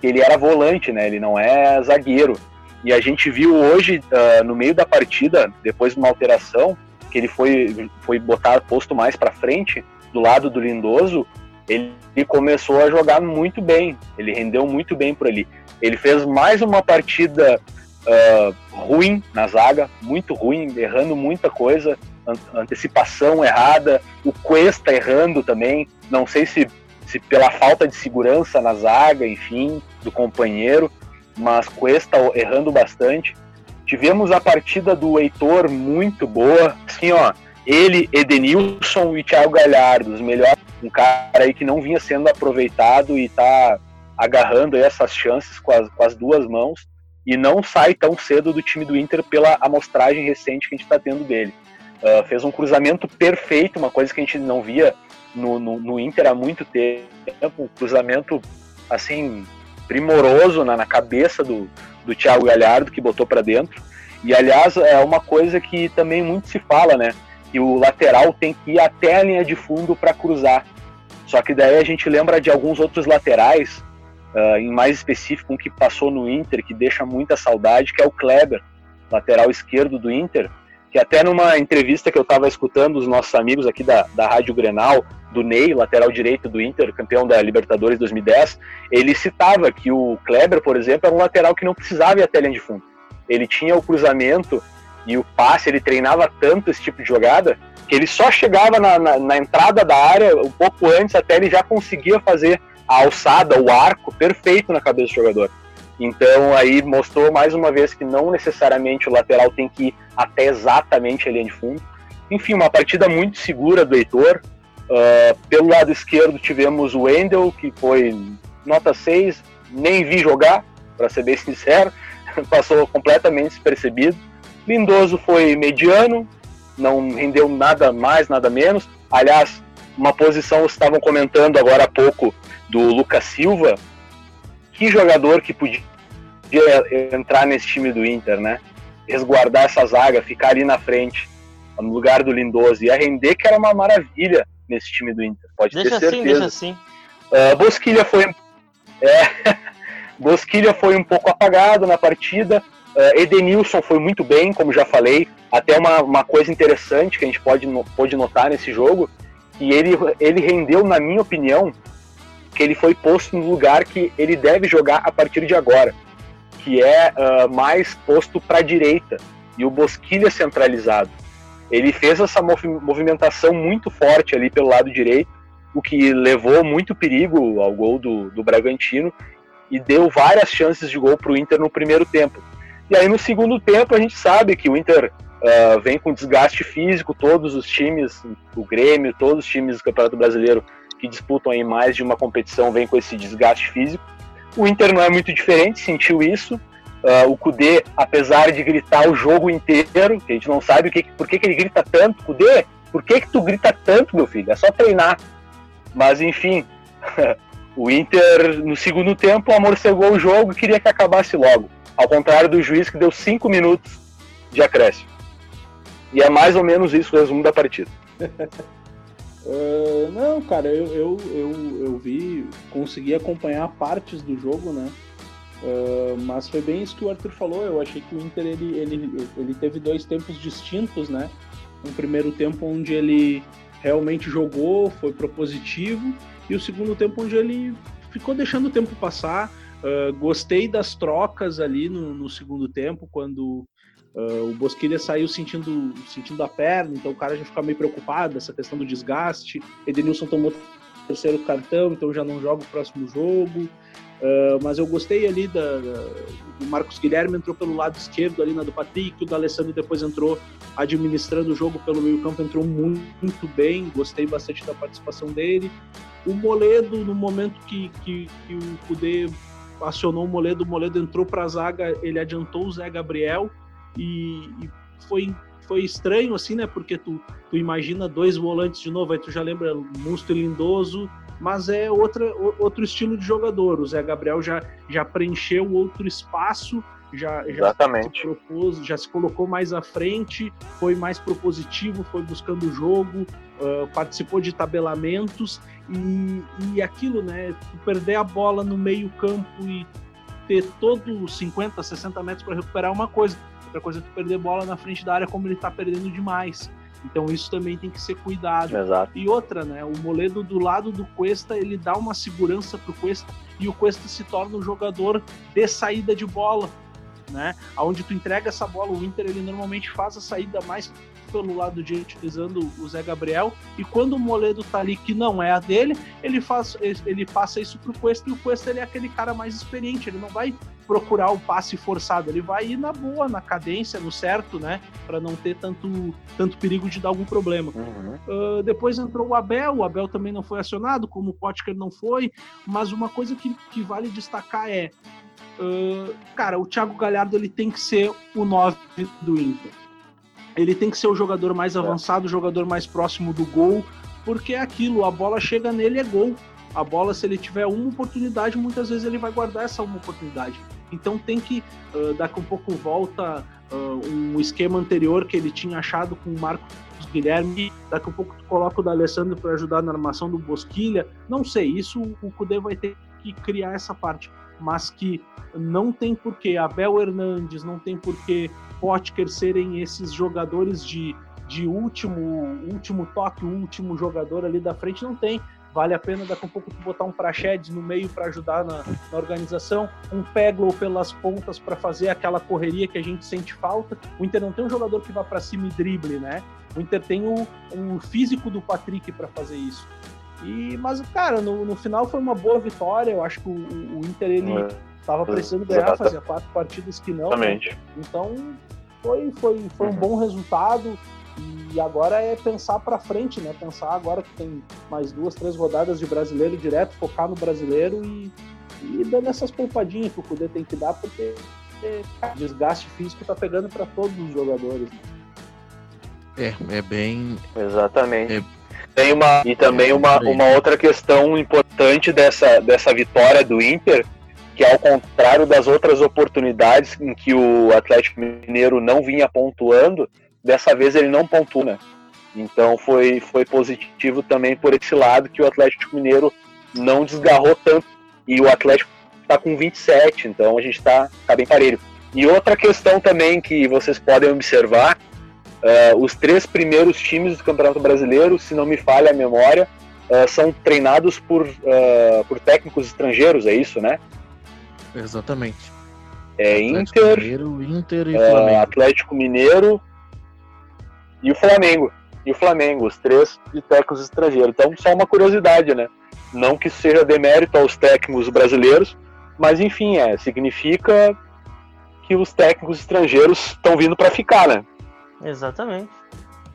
[SPEAKER 4] que ele era volante, né? Ele não é zagueiro. E a gente viu hoje, ah, no meio da partida, depois de uma alteração, que ele foi, foi botar posto mais para frente, do lado do Lindoso, ele começou a jogar muito bem. Ele rendeu muito bem por ali. Ele fez mais uma partida ah, ruim na zaga, muito ruim, errando muita coisa, an- antecipação errada, o Cuesta errando também. Não sei se, se pela falta de segurança na zaga, enfim, do companheiro, mas Cuesta errando bastante. Tivemos a partida do Heitor muito boa, assim, ó, ele, Edenilson e Thiago Galhardo, os melhores, um cara aí que não vinha sendo aproveitado e tá agarrando essas chances com as, com as duas mãos. e não sai tão cedo do time do Inter pela amostragem recente que a gente está tendo dele. Uh, fez um cruzamento perfeito, uma coisa que a gente não via no, no, no Inter há muito tempo, um cruzamento assim primoroso na, na cabeça do, do Thiago Galhardo que botou para dentro. E aliás é uma coisa que também muito se fala, né? Que o lateral tem que ir até a linha de fundo para cruzar. Só que daí a gente lembra de alguns outros laterais, uh, em mais específico um que passou no Inter, que deixa muita saudade, que é o Kleber, lateral esquerdo do Inter, que até numa entrevista que eu estava escutando os nossos amigos aqui da, da Rádio Grenal, do Ney, lateral direito do Inter, campeão da Libertadores 2010, ele citava que o Kleber, por exemplo, era um lateral que não precisava ir até a linha de fundo. Ele tinha o cruzamento e o passe, ele treinava tanto esse tipo de jogada, que ele só chegava na, na, na entrada da área, um pouco antes, até ele já conseguia fazer a alçada, o arco perfeito na cabeça do jogador. Então aí mostrou mais uma vez que não necessariamente o lateral tem que ir até exatamente a linha de fundo. Enfim, uma partida muito segura do Heitor. Uh, pelo lado esquerdo tivemos o Wendel, que foi nota 6, nem vi jogar, para ser bem sincero, passou completamente despercebido. Lindoso foi mediano, não rendeu nada mais, nada menos. Aliás, uma posição estavam comentando agora há pouco do Lucas Silva, que jogador que podia entrar nesse time do Inter, né? Resguardar essa zaga, ficar ali na frente, no lugar do Lindoso. Ia render que era uma maravilha nesse time do Inter, pode
[SPEAKER 3] deixa
[SPEAKER 4] ter certeza.
[SPEAKER 3] Assim, deixa assim.
[SPEAKER 4] Uh, Bosquilha foi. É, Bosquilha foi um pouco apagado na partida. Uh, Edenilson foi muito bem, como já falei. Até uma, uma coisa interessante que a gente pode, pode notar nesse jogo, que ele, ele rendeu, na minha opinião, que ele foi posto no lugar que ele deve jogar a partir de agora, que é uh, mais posto para a direita e o Bosquilha centralizado. Ele fez essa movimentação muito forte ali pelo lado direito, o que levou muito perigo ao gol do, do Bragantino e deu várias chances de gol para o Inter no primeiro tempo. E aí no segundo tempo a gente sabe que o Inter uh, vem com desgaste físico, todos os times, o Grêmio, todos os times do Campeonato Brasileiro que disputam aí mais de uma competição vem com esse desgaste físico. O Inter não é muito diferente, sentiu isso. Uh, o Kudê, apesar de gritar o jogo inteiro, que a gente não sabe o que, por que, que ele grita tanto, Kudê, por que, que tu grita tanto, meu filho? É só treinar. Mas enfim, o Inter no segundo tempo amorcegou o jogo e queria que acabasse logo. Ao contrário do juiz que deu cinco minutos de acréscimo. E é mais ou menos isso o resumo da partida.
[SPEAKER 6] Uh, não, cara, eu, eu, eu, eu vi, consegui acompanhar partes do jogo, né? Uh, mas foi bem isso que o Arthur falou. Eu achei que o Inter ele, ele, ele teve dois tempos distintos, né? Um primeiro tempo onde ele realmente jogou, foi propositivo, e o segundo tempo onde ele ficou deixando o tempo passar. Uh, gostei das trocas ali no, no segundo tempo, quando Uh, o Bosquilha saiu sentindo, sentindo a perna, então o cara já fica meio preocupado, essa questão do desgaste. Edenilson tomou terceiro cartão, então já não joga o próximo jogo. Uh, mas eu gostei ali da, do Marcos Guilherme, entrou pelo lado esquerdo ali na do Patrick, o D'Alessandro depois entrou administrando o jogo pelo meio campo, entrou muito, muito bem, gostei bastante da participação dele. O Moledo, no momento que, que, que o Cudê acionou o Moledo, o Moledo entrou para a zaga, ele adiantou o Zé Gabriel, e, e foi foi estranho assim, né? Porque tu, tu imagina dois volantes de novo, aí tu já lembra Musto e Lindoso, mas é outra, outro estilo de jogador. O Zé Gabriel já, já preencheu outro espaço, já, já, se propôs, já se colocou mais à frente, foi mais propositivo, foi buscando o jogo, uh, participou de tabelamentos e, e aquilo, né? Tu perder a bola no meio campo e ter todos 50, 60 metros para recuperar uma coisa Outra coisa é tu perder bola na frente da área como ele tá perdendo demais. Então isso também tem que ser cuidado.
[SPEAKER 4] Exato.
[SPEAKER 6] E outra, né? O Moledo do lado do Cuesta, ele dá uma segurança pro Cuesta e o Cuesta se torna um jogador de saída de bola, né? Aonde tu entrega essa bola, o Inter ele normalmente faz a saída mais pelo lado direito utilizando o Zé Gabriel e quando o Moledo tá ali que não é a dele, ele faz ele passa isso pro Cuesta e o Cuesta ele é aquele cara mais experiente, ele não vai procurar o passe forçado, ele vai ir na boa, na cadência, no certo, né? Para não ter tanto, tanto perigo de dar algum problema. Uhum. Uh, depois entrou o Abel, o Abel também não foi acionado, como o Potker não foi, mas uma coisa que, que vale destacar é uh, cara, o Thiago Galhardo ele tem que ser o 9 do Inter. Ele tem que ser o jogador mais avançado, o jogador mais próximo do gol, porque é aquilo, a bola chega nele é gol. A bola, se ele tiver uma oportunidade, muitas vezes ele vai guardar essa uma oportunidade. Então tem que, uh, a um pouco, volta uh, um esquema anterior que ele tinha achado com o Marcos Guilherme. Daqui a pouco tu coloca o D'Alessandro para ajudar na armação do Bosquilha. Não sei, isso o Cudê vai ter que criar essa parte. Mas que não tem porquê Abel Hernandes, não tem porquê Potker serem esses jogadores de, de último, último toque, último jogador ali da frente, não tem vale a pena daqui a pouco tu botar um Praxedes no meio para ajudar na, na, organização, um Peglow pelas pontas para fazer aquela correria que a gente sente falta. O Inter não tem um jogador que vá para cima e drible, né? O Inter tem o, o físico do Patrick para fazer isso. E, mas, cara, no, no, final foi uma boa vitória. Eu acho que o, o Inter ele estava é. precisando ganhar, fazia quatro partidas que não. Né? Então foi, foi, foi um uhum. bom resultado. E agora é pensar para frente, né? Pensar agora que tem mais duas, três rodadas de brasileiro direto, focar no brasileiro e, e dando essas poupadinhas que o Cudê tem que dar, porque é, desgaste físico tá pegando para todos os jogadores. Né?
[SPEAKER 2] É, é bem.
[SPEAKER 4] Exatamente. É... Tem uma, e também é uma, uma outra questão importante dessa, dessa vitória do Inter, que ao contrário das outras oportunidades em que o Atlético Mineiro não vinha pontuando, dessa vez ele não pontua, né? Então foi, foi positivo também por esse lado que o Atlético Mineiro não desgarrou tanto. E o Atlético está com 27, então a gente está tá bem parelho. E outra questão também que vocês podem observar, uh, os três primeiros times do Campeonato Brasileiro, se não me falha a memória, uh, são treinados por, uh, por técnicos estrangeiros, é isso, né?
[SPEAKER 2] Exatamente.
[SPEAKER 4] É Inter,
[SPEAKER 2] Mineiro, Inter e Flamengo.
[SPEAKER 4] Atlético Mineiro, e o Flamengo. E o Flamengo, os três de técnicos estrangeiros. Então, só uma curiosidade, né? Não que seja demérito aos técnicos brasileiros, mas enfim, é, significa que os técnicos estrangeiros estão vindo para ficar, né?
[SPEAKER 3] Exatamente.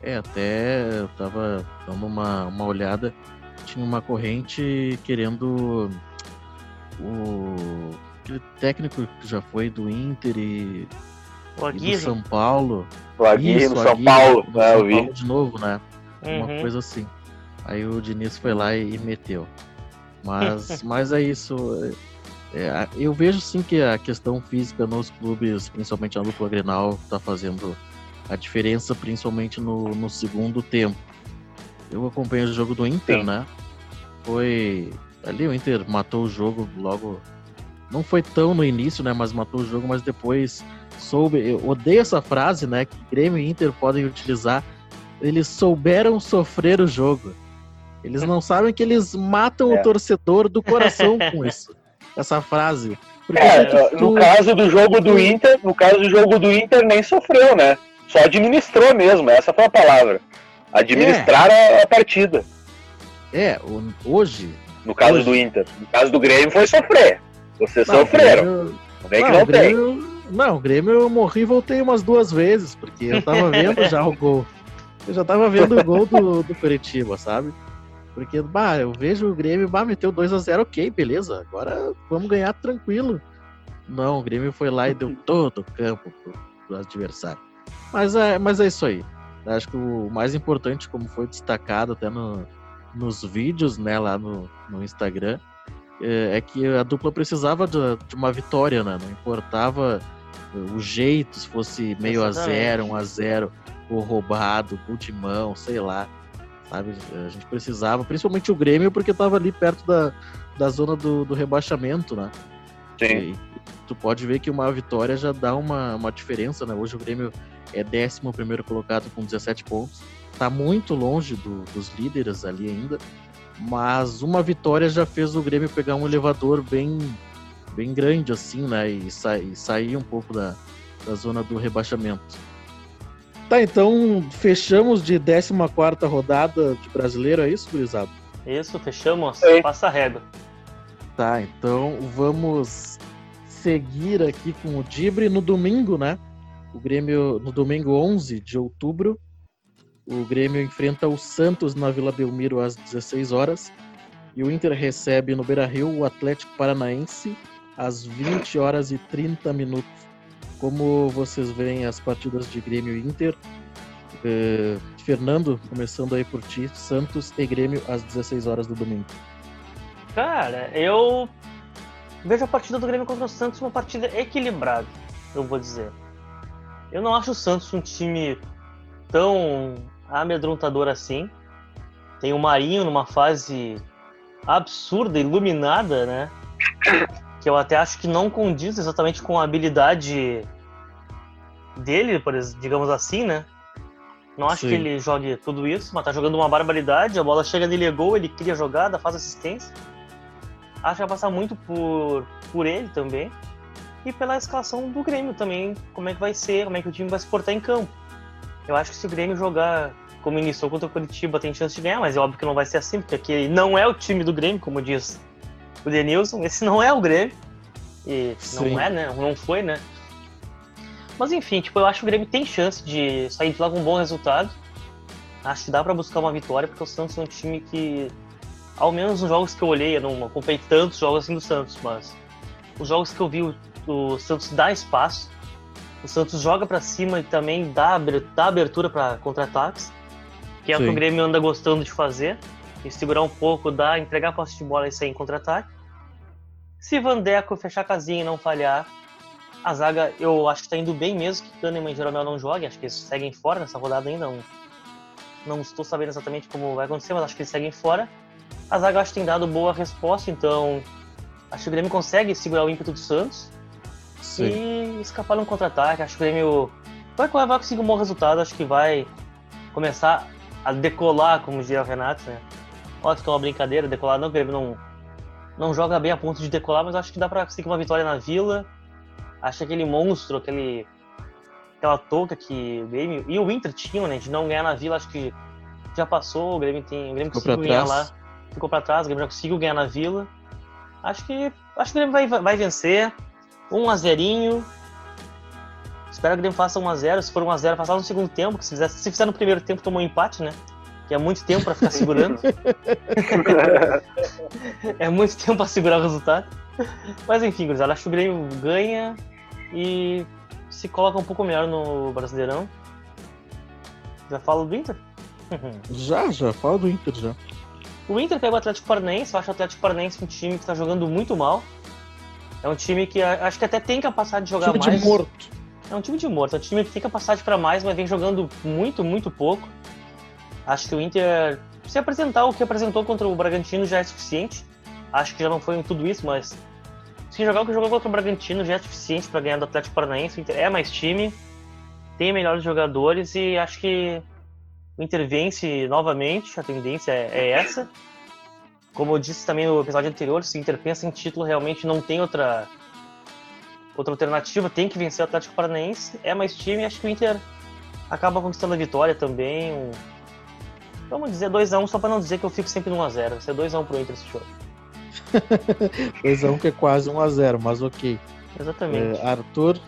[SPEAKER 2] É, até eu tava dando uma, uma olhada, tinha uma corrente querendo o aquele técnico que já foi do Inter e o Aguirre. do São Paulo.
[SPEAKER 4] O Aguirre Isso, no São Aguirre, Paulo,
[SPEAKER 2] no é, São Paulo de novo, né? Uhum. Uma coisa assim. Aí o Diniz foi lá e, meteu. Mas, mas é isso. É, eu vejo sim que a questão física nos clubes, principalmente na dupla Grenal, tá fazendo a diferença, principalmente no, no segundo tempo. Eu acompanho o jogo do Inter, sim. né? Foi. Ali o Inter matou o jogo logo. Não foi tão no início, né? Mas matou o jogo, mas depois soube, eu odeio essa frase, né, que Grêmio e Inter podem utilizar. Eles souberam sofrer o jogo. Eles não sabem que eles matam é. o torcedor do coração com isso. Essa frase.
[SPEAKER 4] É, tu... no caso do jogo do Inter, no caso do jogo do Inter nem sofreu, né? Só administrou mesmo, essa foi a palavra. Administrar é. a, a, partida.
[SPEAKER 2] É, hoje.
[SPEAKER 4] No caso
[SPEAKER 2] hoje...
[SPEAKER 4] do Inter. No caso do Grêmio foi sofrer. Vocês não, sofreram. Grêmio... Não vem que não, não Grêmio... tem.
[SPEAKER 2] Não, o Grêmio eu morri e voltei umas duas vezes, porque eu tava vendo já o gol. Eu já tava vendo o gol do, do Curitiba, sabe? Porque, bah, eu vejo o Grêmio, bah, meteu 2 a 0 ok, beleza, agora vamos ganhar tranquilo. Não, o Grêmio foi lá e deu todo o campo pro, pro adversário. Mas é, mas é isso aí. Acho que o mais importante, como foi destacado até no, nos vídeos, né, lá no, no Instagram, é, é que a dupla precisava de, de uma vitória, né? Não importava o jeito, se fosse meio Exatamente. a zero, um a zero, ou roubado, gol de mão, sei lá. Sabe? A gente precisava, principalmente o Grêmio, porque estava ali perto da, da zona do, do rebaixamento, né?
[SPEAKER 4] Sim. E,
[SPEAKER 2] tu pode ver que uma vitória já dá uma, uma diferença, né? Hoje o Grêmio é 11 primeiro colocado com 17 pontos. Tá muito longe do, dos líderes ali ainda. Mas uma vitória já fez o Grêmio pegar um elevador bem bem grande assim, né? E, sa e sair um pouco da, da zona do rebaixamento. Tá, então fechamos de 14 rodada de brasileiro, é isso, Gurizado?
[SPEAKER 3] Isso, fechamos. É. Passa a régua.
[SPEAKER 2] Tá, então vamos seguir aqui com o Dibre no domingo, né? O Grêmio, no domingo 11 de outubro, o Grêmio enfrenta o Santos na Vila Belmiro às 16 horas. E o Inter recebe no Beira Rio o Atlético Paranaense às 20 horas e 30 minutos. Como vocês veem as partidas de Grêmio e Inter? Eh, Fernando, começando aí por ti, Santos e Grêmio às 16 horas do domingo.
[SPEAKER 3] Cara, eu vejo a partida do Grêmio contra o Santos uma partida equilibrada, eu vou dizer. Eu não acho o Santos um time tão amedrontador assim. Tem o Marinho numa fase absurda, iluminada, né? Que eu até acho que não condiz exatamente com a habilidade dele, digamos assim, né? Não acho
[SPEAKER 2] Sim.
[SPEAKER 3] que ele jogue tudo isso, mas tá jogando uma barbaridade. A bola chega nele, é gol, ele cria jogada, faz assistência. Acho que vai passar muito por, por ele também. E pela escalação do Grêmio também, como é que vai ser, como é que o time vai se portar em campo. Eu acho que se o Grêmio jogar como iniciou contra o Curitiba, tem chance de ganhar, mas é óbvio que não vai ser assim, porque aqui não é o time do Grêmio, como diz o Denilson. Esse não é o Grêmio. E
[SPEAKER 2] Sim.
[SPEAKER 3] não é, né? Não foi, né? Mas enfim, tipo, eu acho que o Grêmio tem chance de sair de lá com um bom resultado. Acho que dá pra buscar uma vitória, porque o Santos é um time que, ao menos nos jogos que eu olhei, eu não acompanhei tantos jogos assim do Santos, mas os jogos que eu vi, o, o Santos dá espaço. O Santos joga pra cima e também dá, dá abertura pra contra-ataques, que é o que
[SPEAKER 2] Sim.
[SPEAKER 3] o Grêmio anda gostando de fazer. E segurar um pouco, dar, entregar a posse de bola e sair em contra-ataque. Se Vandeco fechar a casinha e não falhar, a zaga eu acho que tá indo bem mesmo que Kahneman e Jeromel não joguem. Acho que eles seguem fora nessa rodada ainda. Não, não estou sabendo exatamente como vai acontecer, mas acho que eles seguem fora. A zaga eu acho que tem dado boa resposta, então acho que o Grêmio consegue segurar o ímpeto do Santos
[SPEAKER 2] Sim.
[SPEAKER 3] e escapar num contra-ataque. Acho que o Grêmio vai, vai conseguir um bom resultado. Acho que vai começar a decolar, como diria o Renato, né? Óbvio que é uma brincadeira, decolar não, o Grêmio não, não joga bem a ponto de decolar, mas acho que dá pra conseguir uma vitória na Vila. Acho que aquele monstro, aquele, aquela touca que o Grêmio e o Inter tinham, né, de não ganhar na Vila, acho que já passou, o Grêmio tem, o Grêmio
[SPEAKER 2] Ficou
[SPEAKER 3] conseguiu ganhar lá, ficou pra trás, o Grêmio já conseguiu ganhar na Vila. Acho que acho que o Grêmio vai, vai vencer, 1 a 0 Espero que o Grêmio faça 1x0. Se for 1x0, passar no segundo tempo. Que se, fizer, se fizer no primeiro tempo, tomou um empate, né? Que é muito tempo pra ficar segurando. é muito tempo pra segurar o resultado. Mas enfim, gurizada, acho que o Grêmio ganha e se coloca um pouco melhor no Brasileirão. Já falo do Inter?
[SPEAKER 2] Já, já, fala do Inter já.
[SPEAKER 3] O Inter pega o Atlético Paranaense, eu acho o Atlético Paranaense um time que tá jogando muito mal. É um time que a- acho que até tem capacidade de jogar
[SPEAKER 2] Time
[SPEAKER 3] mais.
[SPEAKER 2] de morto.
[SPEAKER 3] É um time de morto, é um time que tem capacidade pra mais, mas vem jogando muito, muito pouco. Acho que o Inter, se apresentar o que apresentou contra o Bragantino já é suficiente. Acho que já não foi em tudo isso, mas se jogar o que jogou contra o Bragantino já é suficiente pra ganhar do Atlético Paranaense. O Inter é mais time, tem melhores jogadores e acho que o Inter vence novamente. A tendência é, é essa. Como eu disse também no episódio anterior, se o Inter pensa em título, realmente não tem outra outra alternativa, tem que vencer o Atlético Paranaense, é mais time, acho que o Inter acaba conquistando a vitória também. um- Vamos dizer 2x1, só pra não dizer que eu fico sempre no 1x0. Vai ser 2x1 pro Inter esse jogo.
[SPEAKER 2] 2x1 que é quase 1x0, mas ok.
[SPEAKER 3] Exatamente.
[SPEAKER 2] É, Arthur,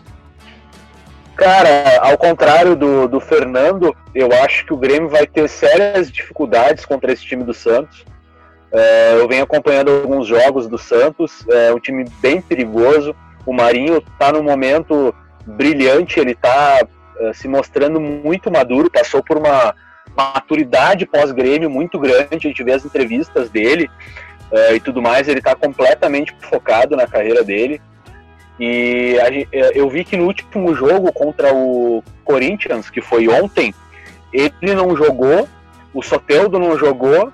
[SPEAKER 4] Cara, ao contrário do, do Fernando, eu acho que o Grêmio vai ter sérias dificuldades contra esse time do Santos. É, eu venho acompanhando alguns jogos do Santos, é um time bem perigoso. O Marinho tá num momento brilhante, ele tá é, se mostrando muito maduro, passou por uma maturidade pós-Grêmio muito grande, a gente vê as entrevistas dele é, e tudo mais, ele tá completamente focado na carreira dele. E a é, eu vi que no último jogo contra o Corinthians, que foi ontem, ele não jogou, o Soteldo não jogou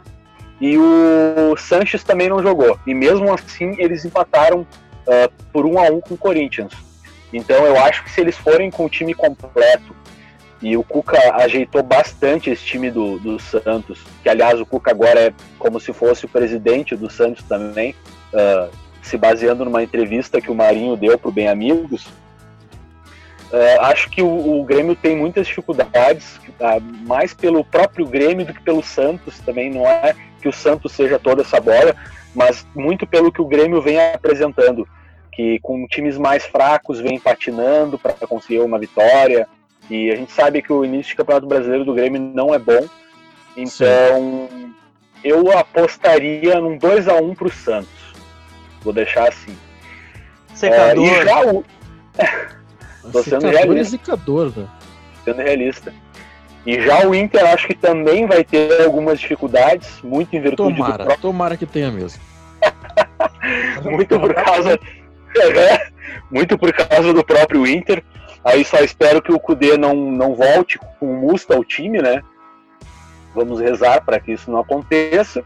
[SPEAKER 4] e o Sanches também não jogou. E mesmo assim eles empataram ah, por um a um com o Corinthians. Então eu acho que se eles forem com o time completo e o Cuca ajeitou bastante esse time do, do Santos, que aliás o Cuca agora é como se fosse o presidente do Santos também, ah, se baseando numa entrevista que o Marinho deu para o Bem Amigos, é, acho que o, o Grêmio tem muitas dificuldades, ah, mais pelo próprio Grêmio do que pelo Santos também. Não é que o Santos seja toda essa bola, mas muito pelo que o Grêmio vem apresentando, que com times mais fracos vem patinando para conseguir uma vitória. E a gente sabe que o início de Campeonato Brasileiro do Grêmio não é bom, então eu apostaria num 2 a 1 para o Santos. Vou deixar assim.
[SPEAKER 3] Secador.
[SPEAKER 4] É, e já o. Tô sendo
[SPEAKER 2] Secador
[SPEAKER 4] realista.
[SPEAKER 2] zicador, né?
[SPEAKER 4] sendo realista. E já o Inter acho que também vai ter algumas dificuldades, muito em virtude do
[SPEAKER 2] Tomara,
[SPEAKER 4] próprio,
[SPEAKER 2] tomara que tenha mesmo.
[SPEAKER 4] muito por causa É, muito por causa do próprio Inter. Aí só espero que o Cudê não, não volte com o Musta ao time, né? Vamos rezar para que isso não aconteça.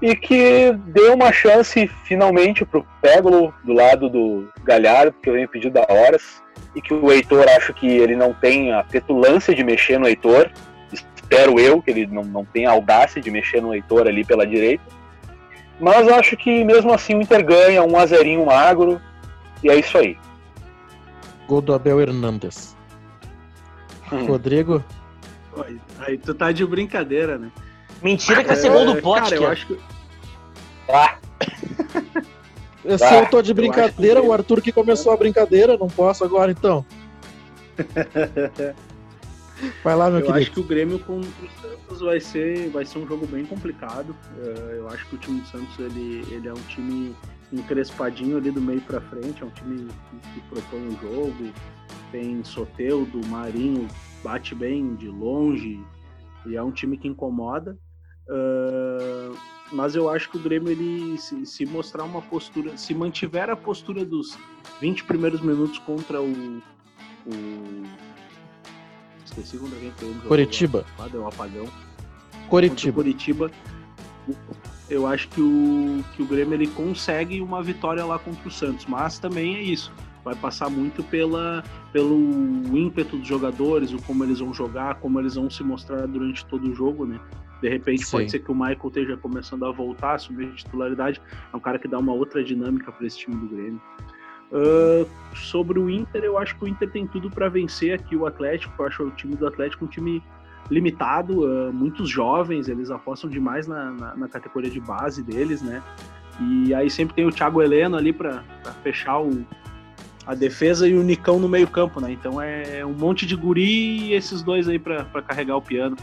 [SPEAKER 4] E que dê uma chance finalmente pro Pégolo do lado do Galhardo, que eu venho pedindo há horas. E que o Heitor, acho que ele não tem a petulância de mexer no Heitor. Espero eu que ele não, não tenha a audácia de mexer no Heitor ali pela direita. Mas acho que mesmo assim o Inter ganha um azerinho magro. E é isso aí.
[SPEAKER 2] Gol do Abel Hernandes.
[SPEAKER 4] Hum.
[SPEAKER 2] Rodrigo,
[SPEAKER 6] Aí, aí tu tá de brincadeira, né?
[SPEAKER 3] Mentira que vai ser gol do
[SPEAKER 6] É,
[SPEAKER 3] Pote,
[SPEAKER 6] Cara, eu acho que
[SPEAKER 4] Ah,
[SPEAKER 2] se
[SPEAKER 4] Ah,
[SPEAKER 2] eu tô de
[SPEAKER 6] eu
[SPEAKER 2] brincadeira,
[SPEAKER 6] que-
[SPEAKER 2] o Arthur que começou a brincadeira, não posso agora então. Vai lá, meu
[SPEAKER 6] Eu
[SPEAKER 2] querido.
[SPEAKER 6] acho que o Grêmio contra o Santos vai ser, vai ser um jogo bem complicado. Eh, Eu acho que o time do Santos ele, ele é um time encrespadinho ali do meio pra frente, é um time que, que propõe o jogo. Tem Soteudo, Marinho, bate bem de longe e é um time que incomoda. Eh, mas eu acho que o Grêmio ele se, se mostrar uma postura, se mantiver a postura dos 20 primeiros minutos contra o, o Esqueci contra quem foi.
[SPEAKER 2] Coritiba.
[SPEAKER 6] Ah, deu um apagão.
[SPEAKER 2] Coritiba.
[SPEAKER 6] Curitiba. Eu acho que o, que o Grêmio ele consegue uma vitória lá contra o Santos, mas também é isso. Vai passar muito pela, pelo ímpeto dos jogadores, o como eles vão jogar, como eles vão se mostrar durante todo o jogo, né? De repente
[SPEAKER 2] Sim.
[SPEAKER 6] pode ser que o Michael esteja começando a voltar, assumir a titularidade. É um cara que dá uma outra dinâmica para esse time do Grêmio. Ah, sobre o Inter, eu acho que o Inter tem tudo para vencer aqui o Atlético. Eu acho o time do Atlético um time limitado, ah, muitos jovens, eles apostam demais na, na, na categoria de base deles, né? E aí sempre tem o Thiago Heleno ali para fechar o, a defesa e o Nicão no meio-campo, né? Então é um monte de guri e esses dois aí para carregar o piano.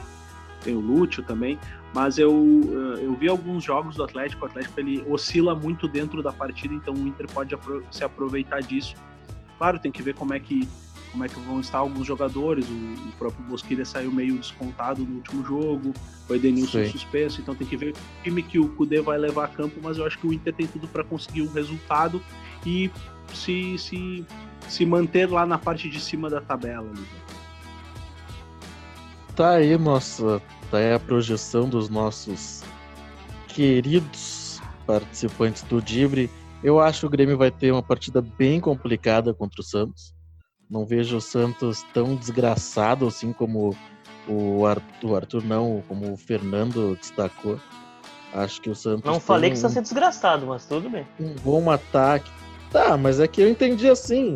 [SPEAKER 6] Tem o Lúcio também, mas eu, eh, eu vi alguns jogos do Atlético, o Atlético ele oscila muito dentro da partida, então o Inter pode se aproveitar disso. Claro, tem que ver como é que como é que vão estar alguns jogadores. O, o próprio Bosquilha saiu meio descontado no último jogo, o Edenilson
[SPEAKER 2] Sim.
[SPEAKER 6] suspenso, então tem que ver o time que o Kudê vai levar a campo, mas eu acho que o Inter tem tudo para conseguir um resultado e se, se, se manter lá na parte de cima da tabela. ali.
[SPEAKER 2] Tá aí nossa, tá aí a projeção dos nossos queridos participantes do Dibre. Eu acho que o Grêmio vai ter uma partida bem complicada contra o Santos. Não vejo o Santos tão desgraçado assim como o Arthur, o Arthur não, como o Fernando destacou. Acho que o Santos
[SPEAKER 3] Não falei que
[SPEAKER 2] um,
[SPEAKER 3] você tá sendo desgraçado, mas tudo bem.
[SPEAKER 2] um bom ataque. Tá, mas é que eu entendi assim.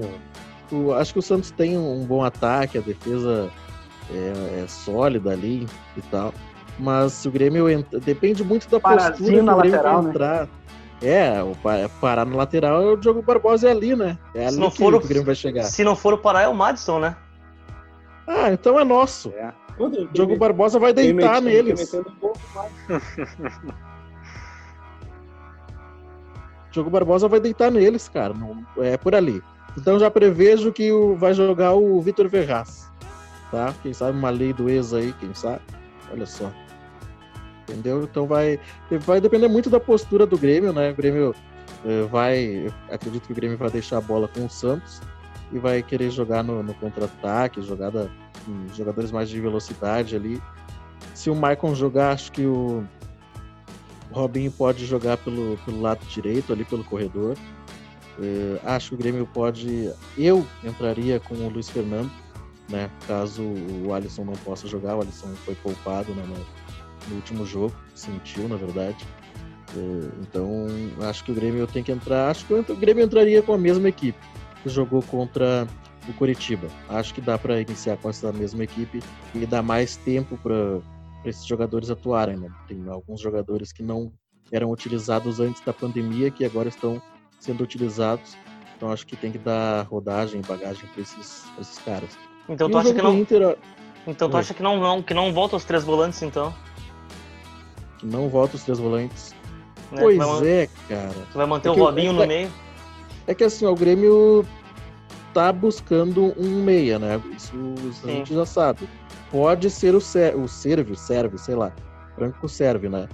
[SPEAKER 2] O- acho que o Santos tem um bom ataque, a defesa é, é sólida ali e tal. Mas se o Grêmio entra, depende muito da
[SPEAKER 5] Parazinho
[SPEAKER 2] postura que o Grêmio
[SPEAKER 5] lateral, né?
[SPEAKER 2] entrar. É, o pa- parar no lateral é o Diogo Barbosa é ali, né? É ali
[SPEAKER 3] não
[SPEAKER 2] que,
[SPEAKER 3] for o-
[SPEAKER 2] que o Grêmio vai chegar.
[SPEAKER 3] Se não for o Pará, é o Madison, né?
[SPEAKER 2] Ah, então é nosso.
[SPEAKER 5] É.
[SPEAKER 2] O Diogo Barbosa vai deitar neles. Diogo Barbosa vai deitar neles, cara. Não, é por ali. Então já prevejo que o, vai jogar o Vitor Ferraz. Tá? Quem sabe uma lei do ex aí, quem sabe? Olha só. Entendeu? Então vai, vai depender muito da postura do Grêmio, né? O Grêmio eh, vai. Acredito que o Grêmio vai deixar a bola com o Santos e vai querer jogar no, no contra-ataque, jogada jogadores mais de velocidade ali. Se o Maicon jogar, acho que o, Robinho pode jogar pelo, pelo lado direito, ali pelo corredor. Eh, acho que o Grêmio pode. Eu entraria com o Luiz Fernando, né? Caso o Alisson não possa jogar, o Alisson foi poupado né, no, no último jogo, sentiu, na verdade. Eh, então, acho que o Grêmio tem que entrar. Acho que o Grêmio entraria com a mesma equipe que jogou contra o Coritiba. Acho que dá para iniciar com essa mesma equipe e dar mais tempo para esses jogadores atuarem. Né? Tem alguns jogadores que não eram utilizados antes da pandemia que agora estão sendo utilizados. Então acho que tem que dar rodagem, bagagem para esses, esses caras.
[SPEAKER 3] Então
[SPEAKER 2] E
[SPEAKER 3] tu acha que não.
[SPEAKER 2] Inter,
[SPEAKER 3] Então tu
[SPEAKER 2] Oi.
[SPEAKER 3] acha que não, não, que não volta os três volantes, então?
[SPEAKER 2] que não volta os três volantes.
[SPEAKER 3] Né?
[SPEAKER 2] Pois
[SPEAKER 3] vai,
[SPEAKER 2] é, cara.
[SPEAKER 3] tu vai manter
[SPEAKER 2] É
[SPEAKER 3] o Robinho
[SPEAKER 2] é que
[SPEAKER 3] no
[SPEAKER 2] vai-
[SPEAKER 3] meio.
[SPEAKER 2] É que assim, ó, o Grêmio tá buscando um meia, né? Isso a
[SPEAKER 3] Sim.
[SPEAKER 2] gente já sabe. Pode ser o, Ser o Sérvio, Sérvio, sei lá. Franco serve, né?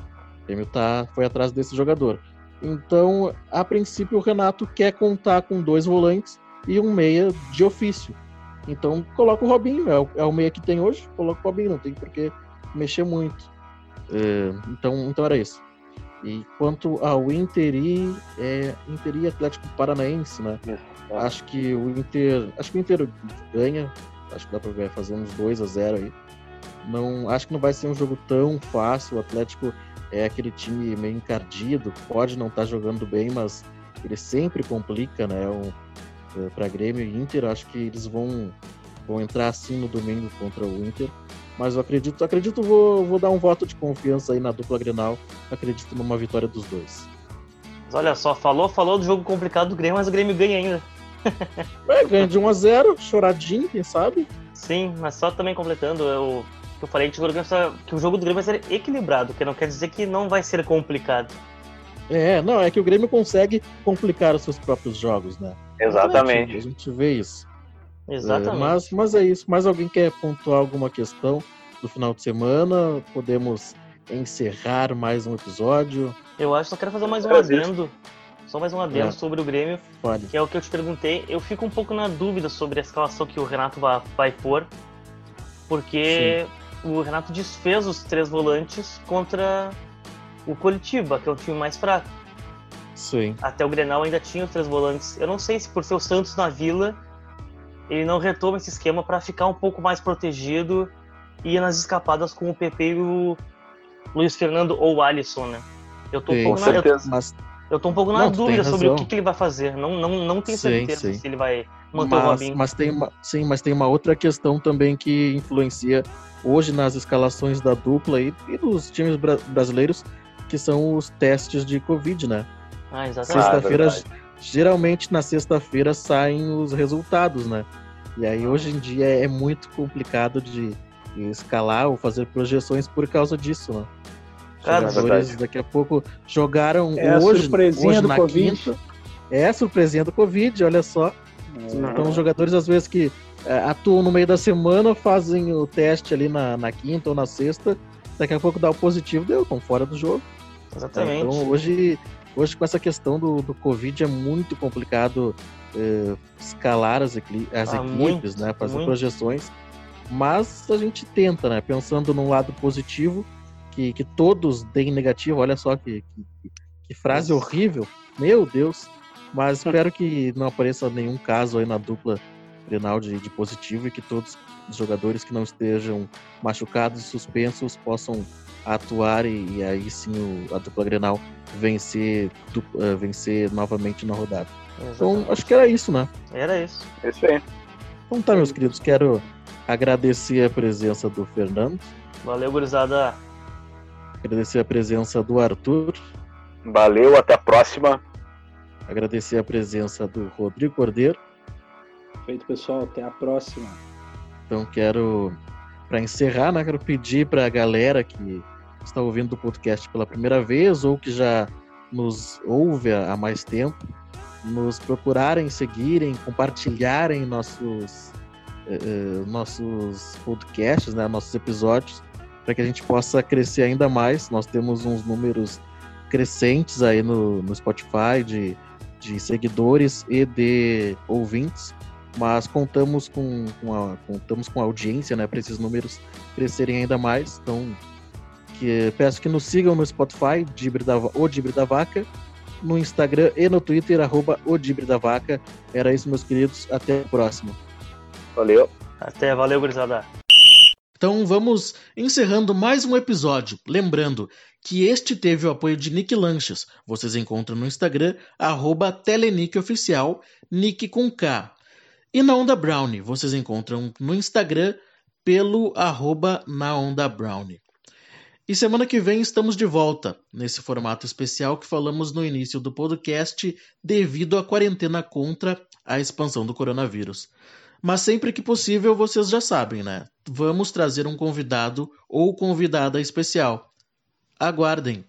[SPEAKER 2] O Grêmio tá, foi atrás desse jogador. Então, a princípio, o Renato quer contar com dois volantes e um meia de ofício. Então, coloca o Robinho, é o, é o meia que tem hoje, coloca o Robinho, não tem por que mexer muito. É, então, então era isso. E quanto ao Inter e, é, Inter e Atlético Paranaense, né? Acho que o Inter. Acho que o Inter ganha. Acho que dá pra ver, fazer uns 2 a 0 aí. Não, acho que não vai ser um jogo tão fácil. O Atlético é aquele time meio encardido, pode não estar jogando bem, mas ele sempre complica, né? Um, para Grêmio e Inter, acho que eles vão, vão entrar assim no domingo contra o Inter. Mas eu acredito, acredito vou, vou dar um voto de confiança aí na dupla Grenal. Acredito numa vitória dos dois.
[SPEAKER 3] Mas olha só, falou, falou do jogo complicado do Grêmio, mas o Grêmio ganha ainda.
[SPEAKER 2] É, ganha de 1 a 0 choradinho, quem sabe?
[SPEAKER 3] Sim, mas só também completando, eu, que eu falei que o jogo do Grêmio vai ser equilibrado, que não quer dizer que não vai ser complicado.
[SPEAKER 2] É, não, é que o Grêmio consegue complicar os seus próprios jogos, né?
[SPEAKER 4] Exatamente.
[SPEAKER 2] A gente vê isso.
[SPEAKER 3] Exatamente.
[SPEAKER 2] É, mas, mas é isso. Mais alguém quer pontuar alguma questão do final de semana? Podemos encerrar mais um episódio.
[SPEAKER 3] Eu acho que só quero fazer mais um adendo. Só mais um adendo
[SPEAKER 2] É.
[SPEAKER 3] sobre o Grêmio,
[SPEAKER 2] Pode.
[SPEAKER 3] que é o que eu te perguntei. Eu fico um pouco na dúvida sobre a escalação que o Renato vai, vai pôr, porque o Renato desfez os três volantes contra o Curitiba, que é o time mais fraco.
[SPEAKER 2] Sim.
[SPEAKER 3] Até o Grenal ainda tinha os três volantes. Eu não sei se por ser o Santos na Vila, ele não retoma esse esquema para ficar um pouco mais protegido e ir nas escapadas com o PP e o Luiz Fernando ou o Alisson, né? Eu tô, um
[SPEAKER 2] Sim,
[SPEAKER 3] pouco
[SPEAKER 4] Com
[SPEAKER 3] na, eu, eu tô um pouco na
[SPEAKER 2] Não,
[SPEAKER 3] dúvida sobre o que, que ele vai fazer. Não, não, não tenho
[SPEAKER 2] Sim,
[SPEAKER 3] certeza
[SPEAKER 2] sim.
[SPEAKER 3] se ele vai manter o
[SPEAKER 2] mas,
[SPEAKER 3] Robinho.
[SPEAKER 2] mas tem uma, sim, mas tem uma outra questão também que influencia hoje nas escalações da dupla e, e dos times bra- brasileiros, que são os testes de Covid, né?
[SPEAKER 3] Ah, exatamente.
[SPEAKER 2] Sexta-feira,
[SPEAKER 4] verdade.
[SPEAKER 2] geralmente na sexta-feira saem os resultados, né? E aí hoje em dia é muito complicado de de escalar ou fazer projeções por causa disso, né?
[SPEAKER 3] Cara,
[SPEAKER 2] Os
[SPEAKER 4] é
[SPEAKER 2] jogadores
[SPEAKER 4] verdade.
[SPEAKER 2] daqui a pouco jogaram
[SPEAKER 5] É a
[SPEAKER 2] hoje,
[SPEAKER 5] surpresinha
[SPEAKER 2] hoje
[SPEAKER 5] do
[SPEAKER 2] na
[SPEAKER 5] Covid.
[SPEAKER 2] quinta. É a surpresinha do Covid, olha só. Então os jogadores às vezes que é, atuam no meio da semana, fazem o teste ali na, na quinta ou na sexta, daqui a pouco dá o positivo, deu, estão fora do jogo.
[SPEAKER 3] Exatamente.
[SPEAKER 2] Então hoje, hoje com essa questão do, do Covid é muito complicado eh, escalar as, equi- as
[SPEAKER 3] Ah,
[SPEAKER 2] equipes,
[SPEAKER 3] muito,
[SPEAKER 2] né? Fazer
[SPEAKER 3] muito.
[SPEAKER 2] projeções. Mas a gente tenta, né? Pensando num lado positivo, que, que todos deem negativo, olha só que, que, que frase
[SPEAKER 3] Nossa.
[SPEAKER 2] horrível. Meu Deus! Mas espero que não apareça nenhum caso aí na dupla Grenal de, de positivo e que todos os jogadores que não estejam machucados e suspensos possam atuar e, e aí sim o- a dupla Grenal vencer, du- eh, vencer novamente na rodada. Então
[SPEAKER 3] Exatamente.
[SPEAKER 2] acho que era isso, né?
[SPEAKER 3] Era isso.
[SPEAKER 4] É Isso aí.
[SPEAKER 2] Então tá, meus queridos, quero agradecer a presença do Fernando,
[SPEAKER 3] Valeu, gurizada.
[SPEAKER 2] agradecer a presença do Arthur,
[SPEAKER 4] Valeu, até a próxima.
[SPEAKER 2] agradecer a presença do Rodrigo Cordeiro.
[SPEAKER 5] Feito, pessoal. Até a próxima.
[SPEAKER 2] Então quero, para encerrar, né, quero pedir para a galera que está ouvindo o podcast pela primeira vez ou que já nos ouve há mais tempo, nos procurarem, seguirem, compartilharem nossos eh, eh, nossos podcasts, né, nossos episódios, para que a gente possa crescer ainda mais. Nós temos uns números crescentes aí no, no Spotify de, de seguidores e de ouvintes mas contamos com, com a, contamos com a audiência, né, para esses números crescerem ainda mais. Então, que, peço que nos sigam no Spotify, Dibre da, o Dibre da Vaca, no Instagram e no Twitter, arroba o Dibre da Vaca. Era isso, meus queridos. Até a próxima.
[SPEAKER 4] Valeu.
[SPEAKER 3] Até, valeu, gurizada.
[SPEAKER 2] Então vamos encerrando mais um episódio. Lembrando que este teve o apoio de Nick Lanches. Vocês encontram no Instagram, arroba TeleNickOficial, Nick com K. E na Onda Brownie, vocês encontram no Instagram pelo arroba na Onda Brownie. E semana que vem estamos de volta, nesse formato especial que falamos no início do podcast devido à quarentena contra a expansão do coronavírus. Mas sempre que possível, vocês já sabem, né? Vamos trazer um convidado ou convidada especial. Aguardem!